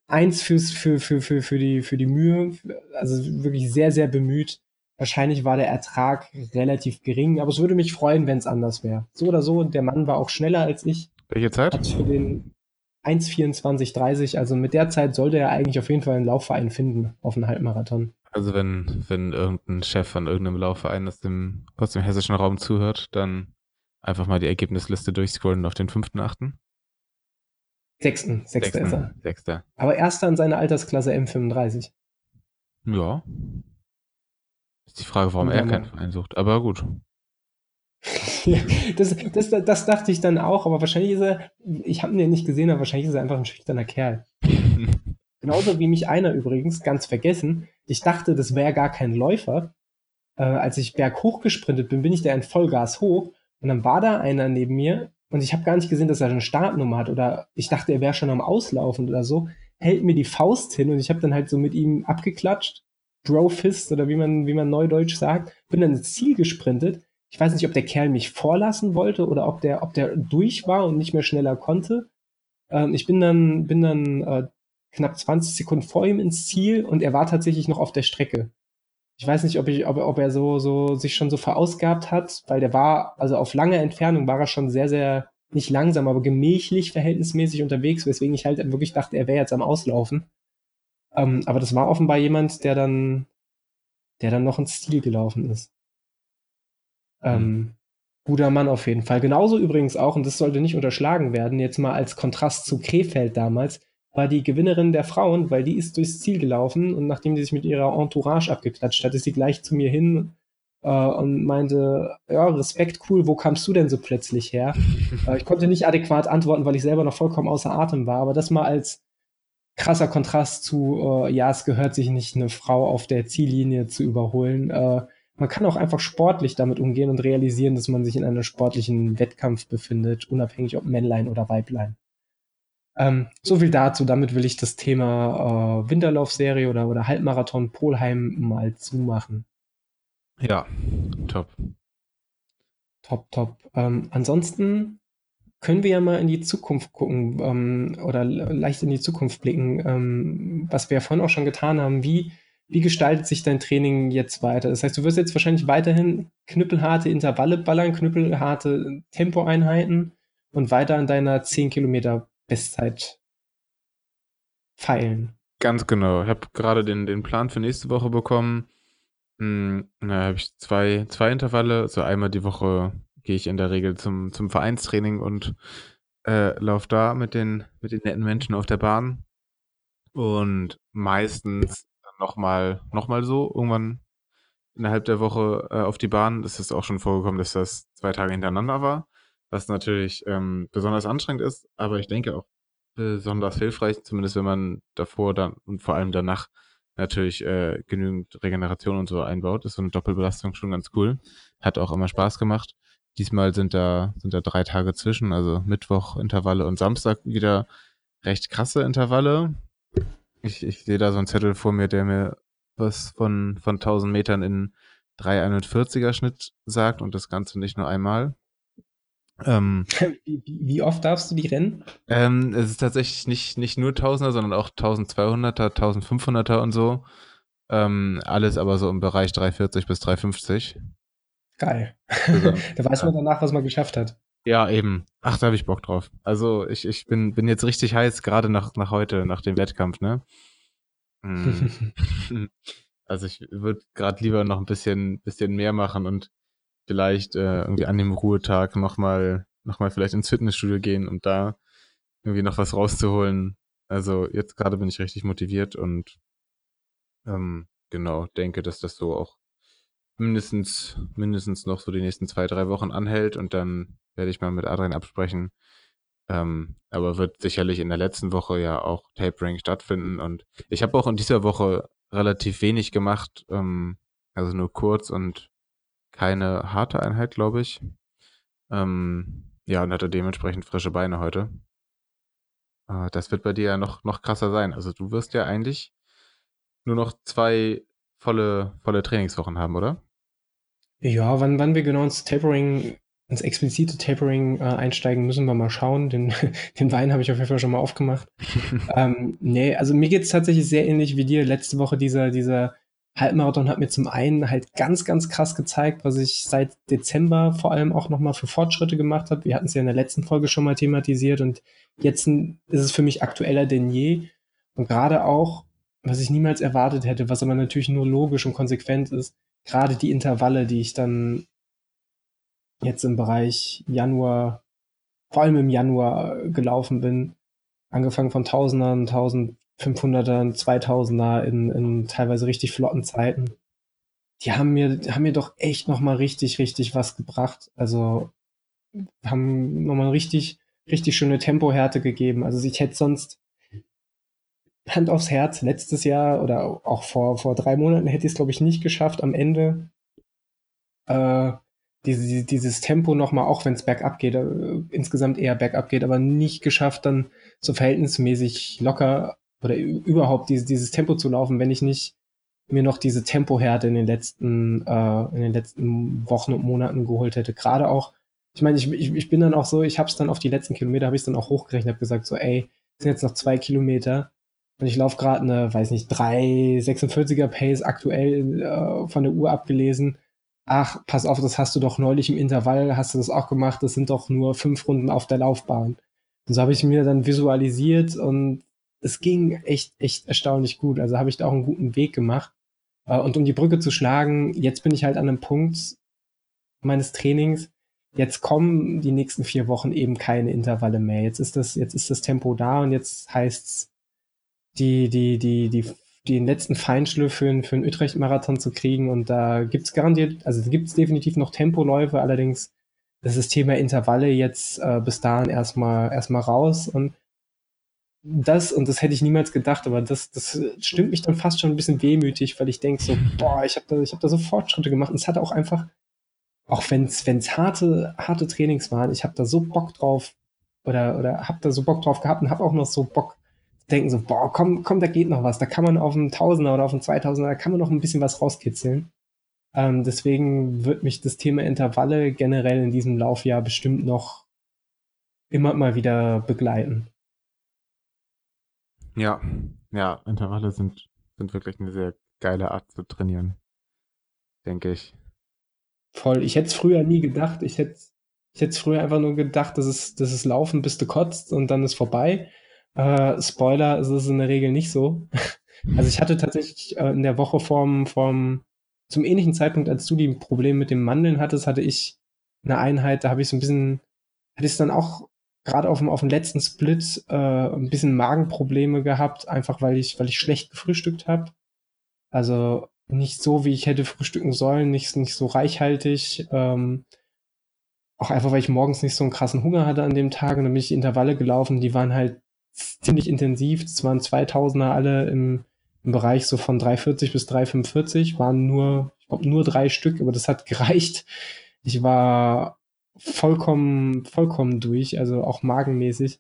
eins fürs, für, für, für, für, die, für die Mühe. Also wirklich sehr, sehr bemüht. Wahrscheinlich war der Ertrag relativ gering, aber es würde mich freuen, wenn es anders wäre. So oder so, der Mann war auch schneller als ich. Welche Zeit? Hat für den 1,24,30. Also mit der Zeit sollte er eigentlich auf jeden Fall einen Laufverein finden auf einen Halbmarathon. Also wenn, wenn irgendein Chef von irgendeinem Laufverein aus dem, aus dem hessischen Raum zuhört, dann einfach mal die Ergebnisliste durchscrollen auf den fünften, achten. Sechsten, sechster ist er. Sechster. Aber erster in seiner Altersklasse M35. Ja. Ist die Frage, warum er keinen Verein sucht. Aber gut. Das, das, das dachte ich dann auch, aber wahrscheinlich ist er, ich habe ihn ja nicht gesehen, aber wahrscheinlich ist er einfach ein schüchterner Kerl. Genauso wie mich einer übrigens, ganz vergessen, ich dachte, das wäre gar kein Läufer. Äh, als ich berghoch gesprintet bin, bin ich da in Vollgas hoch und dann war da einer neben mir und ich habe gar nicht gesehen, dass er eine Startnummer hat oder ich dachte, er wäre schon am Auslaufen oder so, hält mir die Faust hin und ich habe dann halt so mit ihm abgeklatscht, Bro Fist oder wie man, wie man neudeutsch sagt, bin dann ins Ziel gesprintet ich weiß nicht, ob der Kerl mich vorlassen wollte oder ob der, ob der durch war und nicht mehr schneller konnte. Ähm, ich bin dann, bin dann äh, knapp 20 Sekunden vor ihm ins Ziel und er war tatsächlich noch auf der Strecke. Ich weiß nicht, ob, ich, ob, ob er so, so sich schon so verausgabt hat, weil der war, also auf lange Entfernung war er schon sehr, sehr, nicht langsam, aber gemächlich verhältnismäßig unterwegs, weswegen ich halt wirklich dachte, er wäre jetzt am Auslaufen. Ähm, aber das war offenbar jemand, der dann der dann noch ins Ziel gelaufen ist. Ähm, mhm. guter Mann auf jeden Fall. Genauso übrigens auch, und das sollte nicht unterschlagen werden, jetzt mal als Kontrast zu Krefeld damals, war die Gewinnerin der Frauen, weil die ist durchs Ziel gelaufen und nachdem sie sich mit ihrer Entourage abgeklatscht hat, ist sie gleich zu mir hin äh, und meinte, ja, Respekt, cool, wo kamst du denn so plötzlich her? äh, ich konnte nicht adäquat antworten, weil ich selber noch vollkommen außer Atem war, aber das mal als krasser Kontrast zu, äh, ja, es gehört sich nicht, eine Frau auf der Ziellinie zu überholen. Äh, man kann auch einfach sportlich damit umgehen und realisieren, dass man sich in einem sportlichen Wettkampf befindet, unabhängig ob Männlein oder Weiblein. Ähm, so viel dazu. Damit will ich das Thema äh, Winterlaufserie oder, oder Halbmarathon Polheim mal zumachen. Ja, top. Top, top. Ähm, ansonsten können wir ja mal in die Zukunft gucken ähm, oder leicht in die Zukunft blicken, ähm, was wir ja vorhin auch schon getan haben. Wie, wie gestaltet sich dein Training jetzt weiter? Das heißt, du wirst jetzt wahrscheinlich weiterhin knüppelharte Intervalle ballern, knüppelharte Tempoeinheiten und weiter an deiner 10 Kilometer Bestzeit feilen. Ganz genau. Ich habe gerade den, den Plan für nächste Woche bekommen. Hm, da habe ich zwei, zwei Intervalle. Also einmal die Woche gehe ich in der Regel zum, zum Vereinstraining und äh, laufe da mit den, mit den netten Menschen auf der Bahn. Und meistens nochmal noch mal so, irgendwann innerhalb der Woche äh, auf die Bahn. Es ist auch schon vorgekommen, dass das zwei Tage hintereinander war, was natürlich ähm, besonders anstrengend ist, aber ich denke auch besonders hilfreich, zumindest wenn man davor dann und vor allem danach natürlich äh, genügend Regeneration und so einbaut. Ist so eine Doppelbelastung schon ganz cool. Hat auch immer Spaß gemacht. Diesmal sind da, sind da drei Tage zwischen, also Mittwoch Intervalle und Samstag wieder recht krasse Intervalle. Ich, ich sehe da so einen Zettel vor mir, der mir was von, von 1000 Metern in 341er Schnitt sagt und das Ganze nicht nur einmal. Ähm, wie, wie, oft darfst du die rennen? Ähm, es ist tatsächlich nicht, nicht nur Tausender, sondern auch 1200er, 1500er und so. Ähm, alles aber so im Bereich 340 bis 350. Geil. Also, da weiß man danach, was man geschafft hat. Ja, eben. Ach, da habe ich Bock drauf. Also ich, ich bin, bin jetzt richtig heiß, gerade nach, nach heute, nach dem Wettkampf, ne? Hm. also ich würde gerade lieber noch ein bisschen, bisschen mehr machen und vielleicht äh, irgendwie an dem Ruhetag nochmal noch mal vielleicht ins Fitnessstudio gehen und da irgendwie noch was rauszuholen. Also jetzt gerade bin ich richtig motiviert und ähm, genau, denke, dass das so auch mindestens, mindestens noch so die nächsten zwei, drei Wochen anhält und dann werde ich mal mit Adrian absprechen. Ähm, aber wird sicherlich in der letzten Woche ja auch Tapering stattfinden und ich habe auch in dieser Woche relativ wenig gemacht, ähm, also nur kurz und keine harte Einheit, glaube ich. Ähm, ja, und hatte dementsprechend frische Beine heute. Äh, das wird bei dir ja noch, noch krasser sein. Also du wirst ja eigentlich nur noch zwei volle, volle Trainingswochen haben, oder? Ja, wann, wann wir genau ins Tapering, ins explizite Tapering äh, einsteigen, müssen wir mal schauen. Den, den Wein habe ich auf jeden Fall schon mal aufgemacht. ähm, nee, also mir geht es tatsächlich sehr ähnlich wie dir. Letzte Woche dieser, dieser Halbmarathon hat mir zum einen halt ganz, ganz krass gezeigt, was ich seit Dezember vor allem auch nochmal für Fortschritte gemacht habe. Wir hatten es ja in der letzten Folge schon mal thematisiert und jetzt ist es für mich aktueller denn je. Und gerade auch, was ich niemals erwartet hätte, was aber natürlich nur logisch und konsequent ist, gerade die Intervalle, die ich dann jetzt im Bereich Januar, vor allem im Januar gelaufen bin, angefangen von Tausendern, 1500ern, 2000er in, in teilweise richtig flotten Zeiten. Die haben mir, haben mir doch echt nochmal richtig, richtig was gebracht. Also haben nochmal richtig, richtig schöne Tempohärte gegeben. Also ich hätte sonst Hand aufs Herz, letztes Jahr oder auch vor, vor drei Monaten hätte ich es, glaube ich, nicht geschafft, am Ende äh, diese, dieses Tempo nochmal, auch wenn es bergab geht, äh, insgesamt eher bergab geht, aber nicht geschafft, dann so verhältnismäßig locker oder überhaupt dieses, dieses Tempo zu laufen, wenn ich nicht mir noch diese Tempohärte in den letzten, äh, in den letzten Wochen und Monaten geholt hätte. Gerade auch, ich meine, ich, ich, ich bin dann auch so, ich habe es dann auf die letzten Kilometer, habe ich dann auch hochgerechnet, habe gesagt, so, ey, sind jetzt noch zwei Kilometer und ich laufe gerade eine, weiß nicht, 3,46er Pace aktuell äh, von der Uhr abgelesen. Ach, pass auf, das hast du doch neulich im Intervall, hast du das auch gemacht, das sind doch nur fünf Runden auf der Laufbahn. Und so habe ich mir dann visualisiert und es ging echt, echt erstaunlich gut. Also habe ich da auch einen guten Weg gemacht. Äh, und um die Brücke zu schlagen, jetzt bin ich halt an einem Punkt meines Trainings. Jetzt kommen die nächsten vier Wochen eben keine Intervalle mehr. Jetzt ist das, jetzt ist das Tempo da und jetzt heißt's, die, die, die, die, den letzten Feinschliff für, für einen Utrecht-Marathon zu kriegen. Und da gibt's garantiert, also gibt's definitiv noch Tempoläufe, allerdings das ist Thema Intervalle jetzt äh, bis dahin erstmal erstmal raus und das, und das hätte ich niemals gedacht, aber das, das stimmt mich dann fast schon ein bisschen wehmütig, weil ich denke so, boah, ich habe da, ich hab da so Fortschritte gemacht. Und es hat auch einfach, auch wenn es harte, harte Trainings waren, ich habe da so Bock drauf oder, oder habe da so Bock drauf gehabt und habe auch noch so Bock denken so, boah, komm, komm, da geht noch was. Da kann man auf einen Tausender oder auf einen Zweitausender, da kann man noch ein bisschen was rauskitzeln. Ähm, deswegen wird mich das Thema Intervalle generell in diesem Laufjahr bestimmt noch immer mal wieder begleiten. Ja, ja, Intervalle sind, sind wirklich eine sehr geile Art zu trainieren. Denke ich. Voll. Ich hätte es früher nie gedacht. Ich hätte ich hätte früher einfach nur gedacht, das ist, das ist Laufen, bis du kotzt und dann ist vorbei. Äh, Spoiler, es ist in der Regel nicht so. also ich hatte tatsächlich äh, in der Woche vorm, vorm, zum ähnlichen Zeitpunkt, als du die Probleme mit dem Mandeln hattest, hatte ich eine Einheit, da habe ich so ein bisschen, hatte ich dann auch gerade auf dem, auf dem letzten Split äh, ein bisschen Magenprobleme gehabt, einfach weil ich, weil ich schlecht gefrühstückt habe. Also nicht so, wie ich hätte frühstücken sollen, nicht, nicht so reichhaltig. Ähm, auch einfach, weil ich morgens nicht so einen krassen Hunger hatte an dem Tag und dann bin ich Intervalle gelaufen, die waren halt ziemlich intensiv. Das waren 2000er alle im, im Bereich so von 340 bis 345, waren nur, ich glaube, nur drei Stück, aber das hat gereicht. Ich war vollkommen, vollkommen durch, also auch magenmäßig.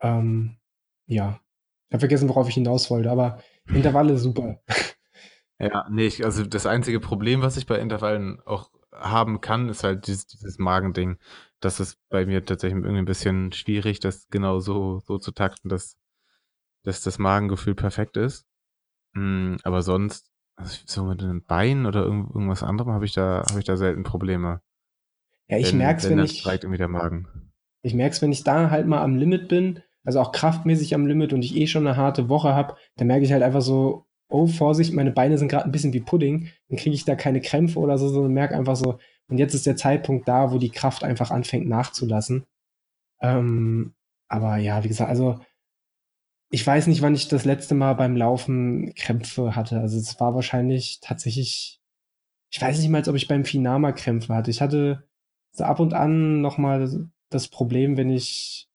Ähm, ja. Ich habe vergessen, worauf ich hinaus wollte, aber Intervalle super. Ja, nee, ich, also das einzige Problem, was ich bei Intervallen auch haben kann, ist halt dieses, dieses Magending. Das ist bei mir tatsächlich irgendwie ein bisschen schwierig, das genau so, so zu takten, dass, dass das Magengefühl perfekt ist. Mm, aber sonst, also so mit den Beinen oder irgendwas anderem habe ich da, habe ich da selten Probleme. Ja, ich wenn, merk's, wenn, wenn ich. irgendwie der Magen. Ich merk's, wenn ich da halt mal am Limit bin, also auch kraftmäßig am Limit und ich eh schon eine harte Woche habe, dann merke ich halt einfach so, oh, Vorsicht, meine Beine sind gerade ein bisschen wie Pudding, dann kriege ich da keine Krämpfe oder so, sondern merke einfach so, und jetzt ist der Zeitpunkt da, wo die Kraft einfach anfängt nachzulassen. Ähm, aber ja, wie gesagt, also ich weiß nicht, wann ich das letzte Mal beim Laufen Krämpfe hatte. Also es war wahrscheinlich tatsächlich, ich weiß nicht mal, ob ich beim Finama Krämpfe hatte. Ich hatte so ab und an nochmal das Problem, wenn ich,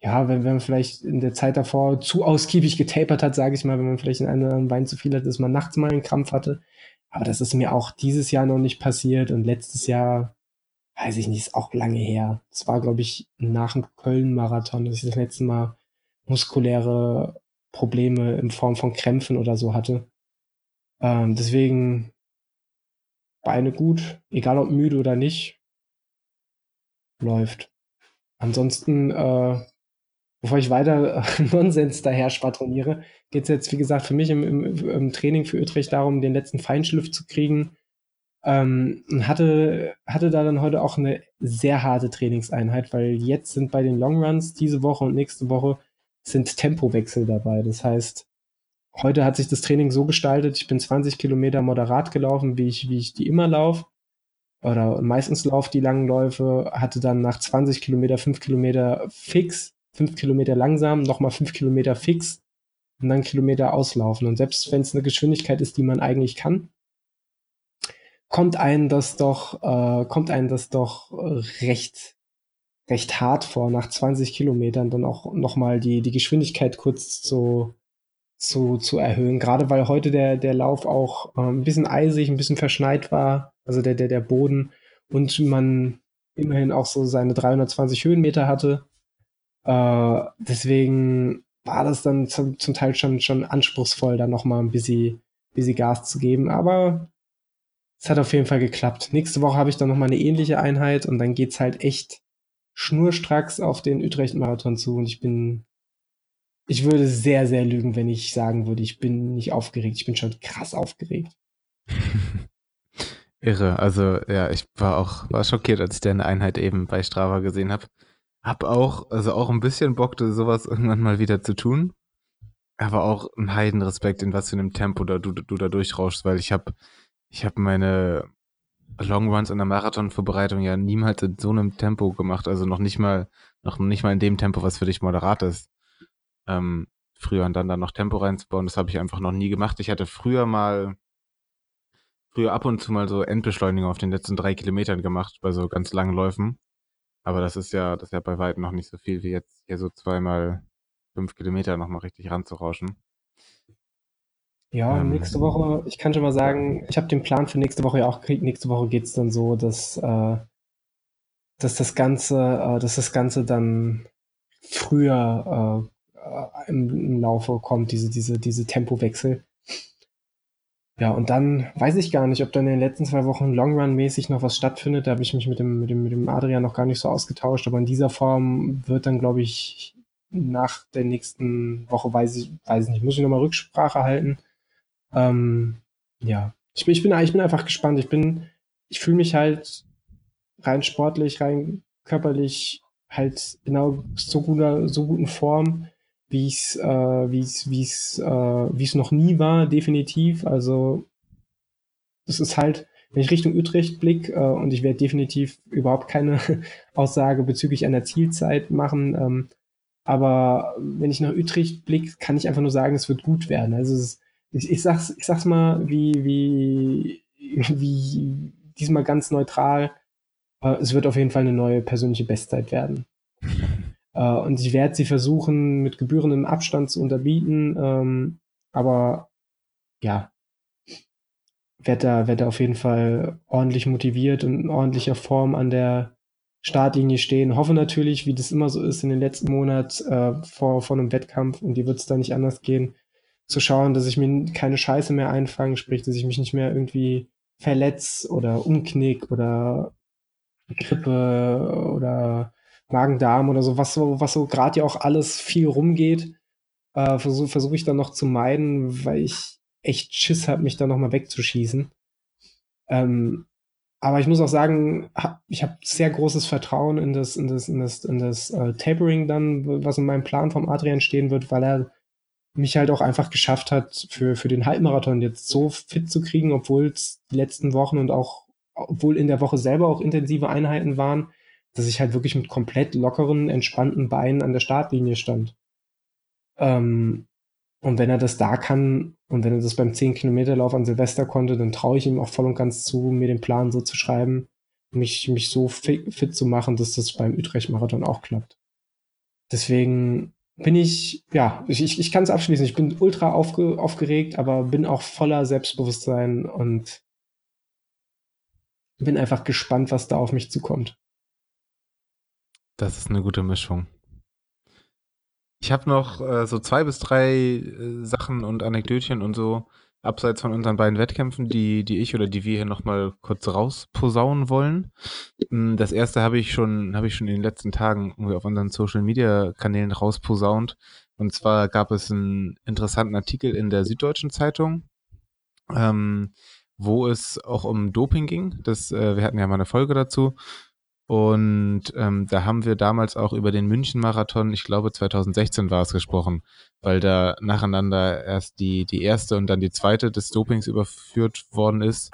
ja, wenn, wenn man vielleicht in der Zeit davor zu ausgiebig getapert hat, sage ich mal, wenn man vielleicht in einem Wein zu viel hat, dass man nachts mal einen Krampf hatte. Aber das ist mir auch dieses Jahr noch nicht passiert und letztes Jahr, weiß ich nicht, ist auch lange her. Das war, glaube ich, nach dem Köln-Marathon, dass ich das letzte Mal muskuläre Probleme in Form von Krämpfen oder so hatte. Ähm, deswegen Beine gut, egal ob müde oder nicht läuft. Ansonsten, äh, bevor ich weiter äh, Nonsens daher spatroniere, geht es jetzt, wie gesagt, für mich im, im, im, Training für Utrecht darum, den letzten Feinschliff zu kriegen. Ähm, hatte, hatte da dann heute auch eine sehr harte Trainingseinheit, weil jetzt sind bei den Longruns diese Woche und nächste Woche sind Tempowechsel dabei. Das heißt, heute hat sich das Training so gestaltet, ich bin 20 Kilometer moderat gelaufen, wie ich, wie ich die immer laufe oder meistens lauf die langen Läufe, hatte dann nach 20 Kilometer 5 Kilometer fix, 5 Kilometer langsam, nochmal 5 Kilometer fix und dann Kilometer auslaufen. Und selbst wenn es eine Geschwindigkeit ist, die man eigentlich kann, kommt einem das doch, äh, kommt einem das doch recht, recht hart vor, nach 20 Kilometern dann auch nochmal die, die Geschwindigkeit kurz zu, zu, zu erhöhen. Gerade weil heute der, der Lauf auch äh, ein bisschen eisig, ein bisschen verschneit war also der, der, der Boden, und man immerhin auch so seine 320 Höhenmeter hatte. Äh, deswegen war das dann zum, zum Teil schon, schon anspruchsvoll, da nochmal ein bisschen, bisschen Gas zu geben. Aber es hat auf jeden Fall geklappt. Nächste Woche habe ich dann nochmal eine ähnliche Einheit und dann geht's halt echt schnurstracks auf den Utrecht-Marathon zu und ich bin, ich würde sehr, sehr lügen, wenn ich sagen würde, ich bin nicht aufgeregt. Ich bin schon krass aufgeregt. Irre. Also ja, ich war auch war schockiert, als ich deine Einheit eben bei Strava gesehen habe. Hab auch, also auch ein bisschen Bock, sowas irgendwann mal wieder zu tun. aber auch ein Heidenrespekt, in was für einem Tempo da du, du da durchrauschst, weil ich habe ich hab meine Long Runs in der Marathonvorbereitung ja niemals in so einem Tempo gemacht, also noch nicht mal, noch nicht mal in dem Tempo, was für dich moderat ist. Ähm, früher und dann da noch Tempo reinzubauen, das habe ich einfach noch nie gemacht. Ich hatte früher mal, früher ab und zu mal so Endbeschleunigung auf den letzten drei Kilometern gemacht, bei so ganz langen Läufen. Aber das ist ja, das ist ja bei weitem noch nicht so viel wie jetzt hier so zweimal fünf Kilometer nochmal richtig ranzurauschen. Ja, ähm, nächste Woche, ich kann schon mal sagen, ich habe den Plan für nächste Woche ja auch gekriegt. Nächste Woche geht es dann so, dass, äh, dass das Ganze, äh, dass das Ganze dann früher äh, im, im, Laufe kommt, diese, diese, diese Tempowechsel. Ja, und dann weiß ich gar nicht, ob dann in den letzten zwei Wochen Longrun-mäßig noch was stattfindet. Da habe ich mich mit dem, mit, dem, mit dem Adrian noch gar nicht so ausgetauscht, aber in dieser Form wird dann, glaube ich, nach der nächsten Woche, weiß ich, weiß ich nicht, muss ich nochmal Rücksprache halten. Ähm, ja, ich bin, ich, bin, ich bin einfach gespannt. Ich bin, ich fühle mich halt rein sportlich, rein körperlich halt genau so guter, so guten Form, wie es, äh, wie es, wie es, äh, wie es noch nie war, definitiv. Also das ist halt, wenn ich Richtung Utrecht blicke, äh, und ich werde definitiv überhaupt keine Aussage bezüglich einer Zielzeit machen, ähm, aber wenn ich nach Utrecht blicke, kann ich einfach nur sagen, es wird gut werden. Also es, ich, ich, sag's, ich sag's mal, wie, wie, wie diesmal ganz neutral. Äh, es wird auf jeden Fall eine neue persönliche Bestzeit werden. Äh, und ich werde sie versuchen, mit gebührendem Abstand zu unterbieten. Ähm, aber ja, werde da, werd da auf jeden Fall ordentlich motiviert und in ordentlicher Form an der Startlinie stehen. Hoffe natürlich, wie das immer so ist in den letzten Monat äh, vor, vor einem Wettkampf und die wird es da nicht anders gehen, zu schauen, dass ich mir keine Scheiße mehr einfange, sprich, dass ich mich nicht mehr irgendwie verletz oder umknick oder Grippe oder Magen-Darm oder so, was so, was so gerade ja auch alles viel rumgeht, äh, versuche versuch ich dann noch zu meiden, weil ich echt Schiss habe, mich da nochmal wegzuschießen. Ähm, aber ich muss auch sagen, ich habe sehr großes Vertrauen in das, in das, in das, in das äh, Tapering dann, was in meinem Plan vom Adrian stehen wird, weil er mich halt auch einfach geschafft hat, für, für den Halbmarathon jetzt so fit zu kriegen, obwohl es die letzten Wochen und auch, obwohl in der Woche selber auch intensive Einheiten waren, dass ich halt wirklich mit komplett lockeren, entspannten Beinen an der Startlinie stand. Ähm, und wenn er das da kann und wenn er das beim 10-Kilometer-Lauf an Silvester konnte, dann traue ich ihm auch voll und ganz zu, mir den Plan so zu schreiben, mich, mich so fit, fit zu machen, dass das beim Utrecht-Marathon auch klappt. Deswegen bin ich, ja, ich, ich, ich kann es abschließen. Ich bin ultra aufge, aufgeregt, aber bin auch voller Selbstbewusstsein und bin einfach gespannt, was da auf mich zukommt. Das ist eine gute Mischung. Ich habe noch äh, so zwei bis drei äh, Sachen und Anekdötchen und so abseits von unseren beiden Wettkämpfen, die, die ich oder die wir hier nochmal kurz rausposaunen wollen. Hm, das erste habe ich schon, habe ich schon in den letzten Tagen irgendwie auf unseren Social Media Kanälen rausposaunt. Und zwar gab es einen interessanten Artikel in der Süddeutschen Zeitung, ähm, wo es auch um Doping ging. Das, äh, wir hatten ja mal eine Folge dazu. Und ähm, da haben wir damals auch über den München-Marathon, ich glaube 2016 war es gesprochen, weil da nacheinander erst die, die erste und dann die zweite des Dopings überführt worden ist.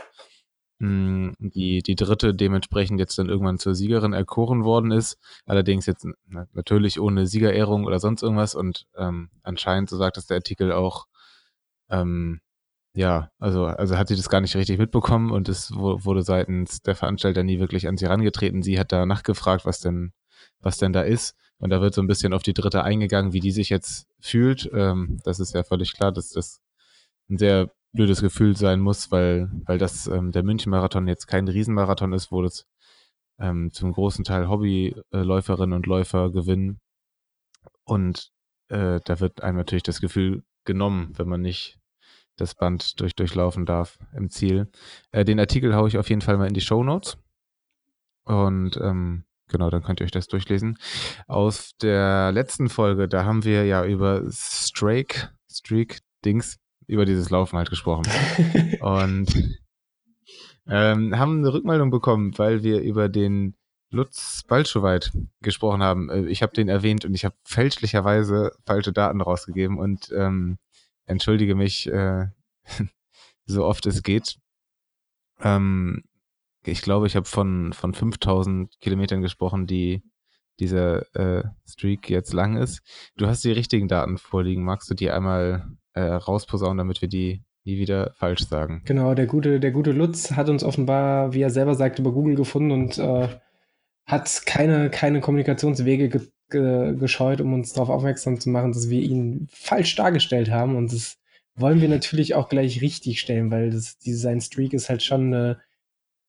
Hm, die, die dritte dementsprechend jetzt dann irgendwann zur Siegerin erkoren worden ist. Allerdings jetzt natürlich ohne Siegerehrung oder sonst irgendwas. Und ähm, anscheinend, so sagt es der Artikel auch, ähm, ja, also, also hat sie das gar nicht richtig mitbekommen und es wurde seitens der Veranstalter nie wirklich an sie herangetreten. Sie hat da nachgefragt, was denn, was denn da ist. Und da wird so ein bisschen auf die dritte eingegangen, wie die sich jetzt fühlt. Ähm, das ist ja völlig klar, dass das ein sehr blödes Gefühl sein muss, weil, weil das ähm, der München-Marathon jetzt kein Riesenmarathon ist, wo das ähm, zum großen Teil Hobbyläuferinnen und Läufer gewinnen. Und äh, da wird einem natürlich das Gefühl genommen, wenn man nicht das Band durch, durchlaufen darf im Ziel. Äh, den Artikel haue ich auf jeden Fall mal in die Show Notes. Und ähm, genau, dann könnt ihr euch das durchlesen. Aus der letzten Folge, da haben wir ja über Strake, Streak, Dings, über dieses Laufen halt gesprochen. Und ähm, haben eine Rückmeldung bekommen, weil wir über den Lutz Balschowait gesprochen haben. Äh, ich habe den erwähnt und ich habe fälschlicherweise falsche Daten rausgegeben und ähm, entschuldige mich äh, so oft es geht. Ähm, ich glaube, ich habe von, von 5000 Kilometern gesprochen, die dieser äh, Streak jetzt lang ist. Du hast die richtigen Daten vorliegen. Magst du die einmal äh, rausposaunen, damit wir die nie wieder falsch sagen? Genau, der gute, der gute Lutz hat uns offenbar, wie er selber sagt, über Google gefunden und äh, hat keine, keine Kommunikationswege ge ge gescheut, um uns darauf aufmerksam zu machen, dass wir ihn falsch dargestellt haben. Und das wollen wir natürlich auch gleich richtig stellen, weil das, sein Streak ist halt schon eine,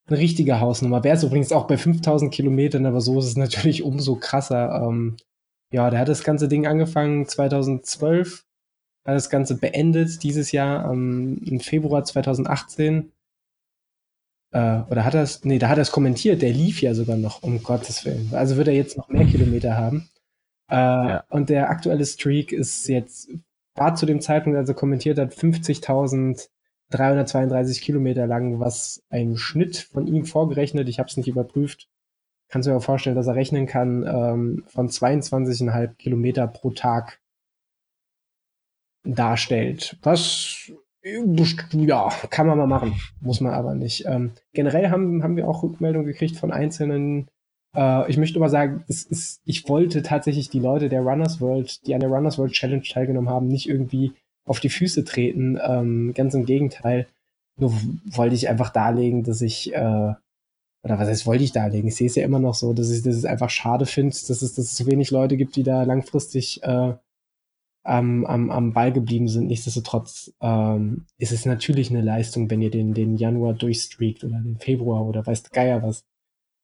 eine richtige Hausnummer. Wäre es übrigens auch bei 5000 Kilometern, aber so ist es natürlich umso krasser. Ähm, ja, der hat das ganze Ding angefangen 2012, hat das Ganze beendet dieses Jahr ähm, im Februar 2018. Äh, oder hat er es, nee, da hat er es kommentiert, der lief ja sogar noch, um Gottes Willen. Also wird er jetzt noch mehr Kilometer haben. Äh, ja. Und der aktuelle Streak ist jetzt, war zu dem Zeitpunkt, als er kommentiert hat, 50.000 332 Kilometer lang, was ein Schnitt von ihm vorgerechnet, ich habe es nicht überprüft, kannst du dir vorstellen, dass er rechnen kann, ähm, von 22,5 Kilometer pro Tag darstellt. Was, ja, kann man mal machen, muss man aber nicht. Ähm, generell haben, haben wir auch Rückmeldungen gekriegt von einzelnen äh, ich möchte aber sagen, es ist, ich wollte tatsächlich die Leute der Runners World, die an der Runners World Challenge teilgenommen haben, nicht irgendwie auf die Füße treten. Ähm, ganz im Gegenteil. Nur wollte ich einfach darlegen, dass ich, äh, oder was heißt, wollte ich darlegen? Ich sehe es ja immer noch so, dass ich das einfach schade finde, dass es, dass es so wenig Leute gibt, die da langfristig äh, am, am, am Ball geblieben sind. Nichtsdestotrotz ähm, ist es natürlich eine Leistung, wenn ihr den, den Januar durchstreakt oder den Februar oder weißt Geier was.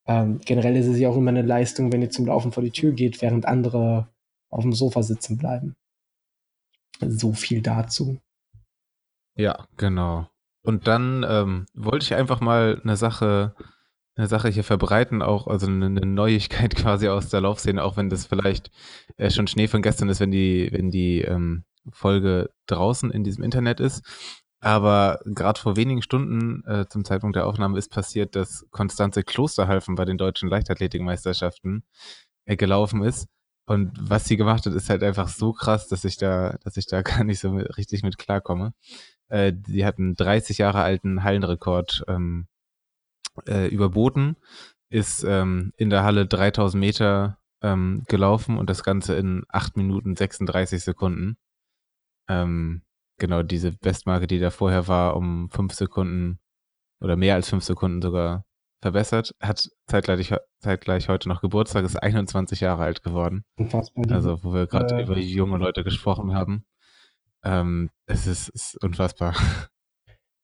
Ähm, generell ist es ja auch immer eine Leistung, wenn ihr zum Laufen vor die Tür geht, während andere auf dem Sofa sitzen bleiben. So viel dazu. Ja, genau. Und dann ähm, wollte ich einfach mal eine Sache, eine Sache hier verbreiten, auch also eine, Neuigkeit quasi aus der Laufszene, auch wenn das vielleicht äh, schon Schnee von gestern ist, wenn die, wenn die ähm, Folge draußen in diesem Internet ist. Aber gerade vor wenigen Stunden äh, zum Zeitpunkt der Aufnahme ist passiert, dass Konstanze Klosterhalfen bei den deutschen Leichtathletikmeisterschaften äh, gelaufen ist. Und was sie gemacht hat, ist halt einfach so krass, dass ich da, dass ich da gar nicht so mit, richtig mit klarkomme. Äh, die hat einen 30 Jahre alten Hallenrekord ähm, äh, überboten, ist ähm, in der Halle 3000 Meter ähm, gelaufen und das Ganze in 8 Minuten 36 Sekunden. Ähm, genau, diese Bestmarke, die da vorher war, um 5 Sekunden oder mehr als 5 Sekunden sogar verbessert, hat zeitgleich, zeitgleich heute noch Geburtstag, ist 21 Jahre alt geworden. Unfassbar. Also, wo wir gerade äh, über junge Leute gesprochen haben. Ähm, es ist, ist, unfassbar.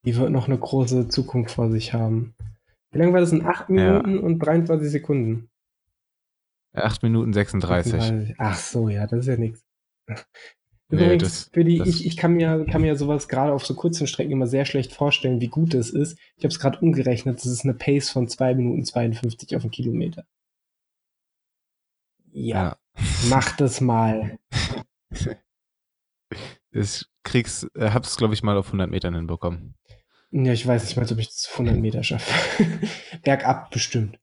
Die wird noch eine große Zukunft vor sich haben. Wie lange war das? In 8 Minuten ja. und 23 Sekunden? 8 Minuten 36. 36. Ach so, ja, das ist ja nichts. Übrigens, nee, das, für die, ich, ich kann mir, kann mir sowas gerade auf so kurzen Strecken immer sehr schlecht vorstellen, wie gut das ist. Ich habe es gerade umgerechnet, das ist eine Pace von 2 Minuten 52 auf einen Kilometer. Ja, ja. mach das mal. Das kriegst, äh, hab's glaube ich mal auf 100 Metern hinbekommen. Ja, ich weiß nicht mal, ob ich das auf 100 Meter schaffe. Bergab bestimmt.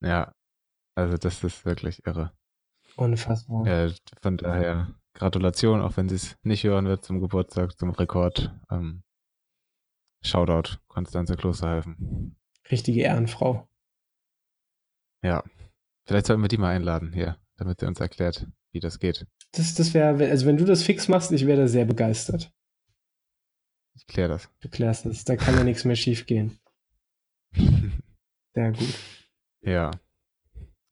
Ja, also das ist wirklich irre. Unfassbar. Ja, von daher Gratulation, auch wenn sie es nicht hören wird zum Geburtstag, zum Rekord. Ähm, Shoutout, Konstanze Klosterhalfen. Richtige Ehrenfrau. Ja. Vielleicht sollten wir die mal einladen hier, damit sie uns erklärt, wie das geht. Das, das wäre, also wenn du das fix machst, ich wäre da sehr begeistert. Ich kläre das. Du klärst das, da kann ja nichts mehr schief gehen. Sehr gut. Ja.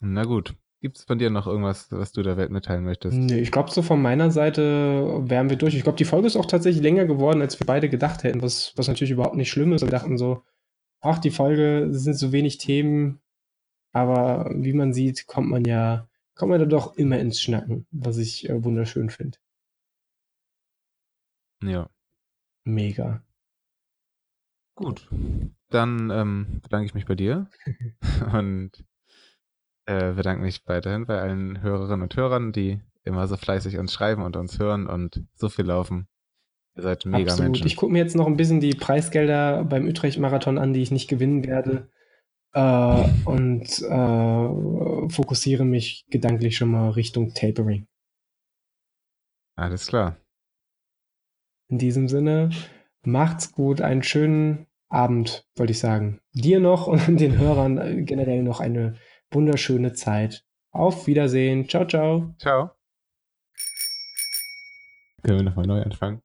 Na gut. Gibt es von dir noch irgendwas, was du der Welt mitteilen möchtest? Nee, ich glaube, so von meiner Seite wären wir durch. Ich glaube, die Folge ist auch tatsächlich länger geworden, als wir beide gedacht hätten, was, was natürlich überhaupt nicht schlimm ist. Wir dachten so, ach, die Folge sind so wenig Themen, aber wie man sieht, kommt man ja, kommt man da doch immer ins Schnacken, was ich äh, wunderschön finde. Ja. Mega. Gut. Dann ähm, bedanke ich mich bei dir und äh, bedanke mich weiterhin bei allen Hörerinnen und Hörern, die immer so fleißig uns schreiben und uns hören und so viel laufen. Ihr seid mega Absolut. Menschen. Ich gucke mir jetzt noch ein bisschen die Preisgelder beim Utrecht-Marathon an, die ich nicht gewinnen werde. äh, und äh, fokussiere mich gedanklich schon mal Richtung Tapering. Alles klar. In diesem Sinne, macht's gut, einen schönen Abend, wollte ich sagen. Dir noch und den Hörern äh, generell noch eine wunderschöne Zeit. Auf Wiedersehen. Ciao, ciao. Ciao. Können wir nochmal neu anfangen?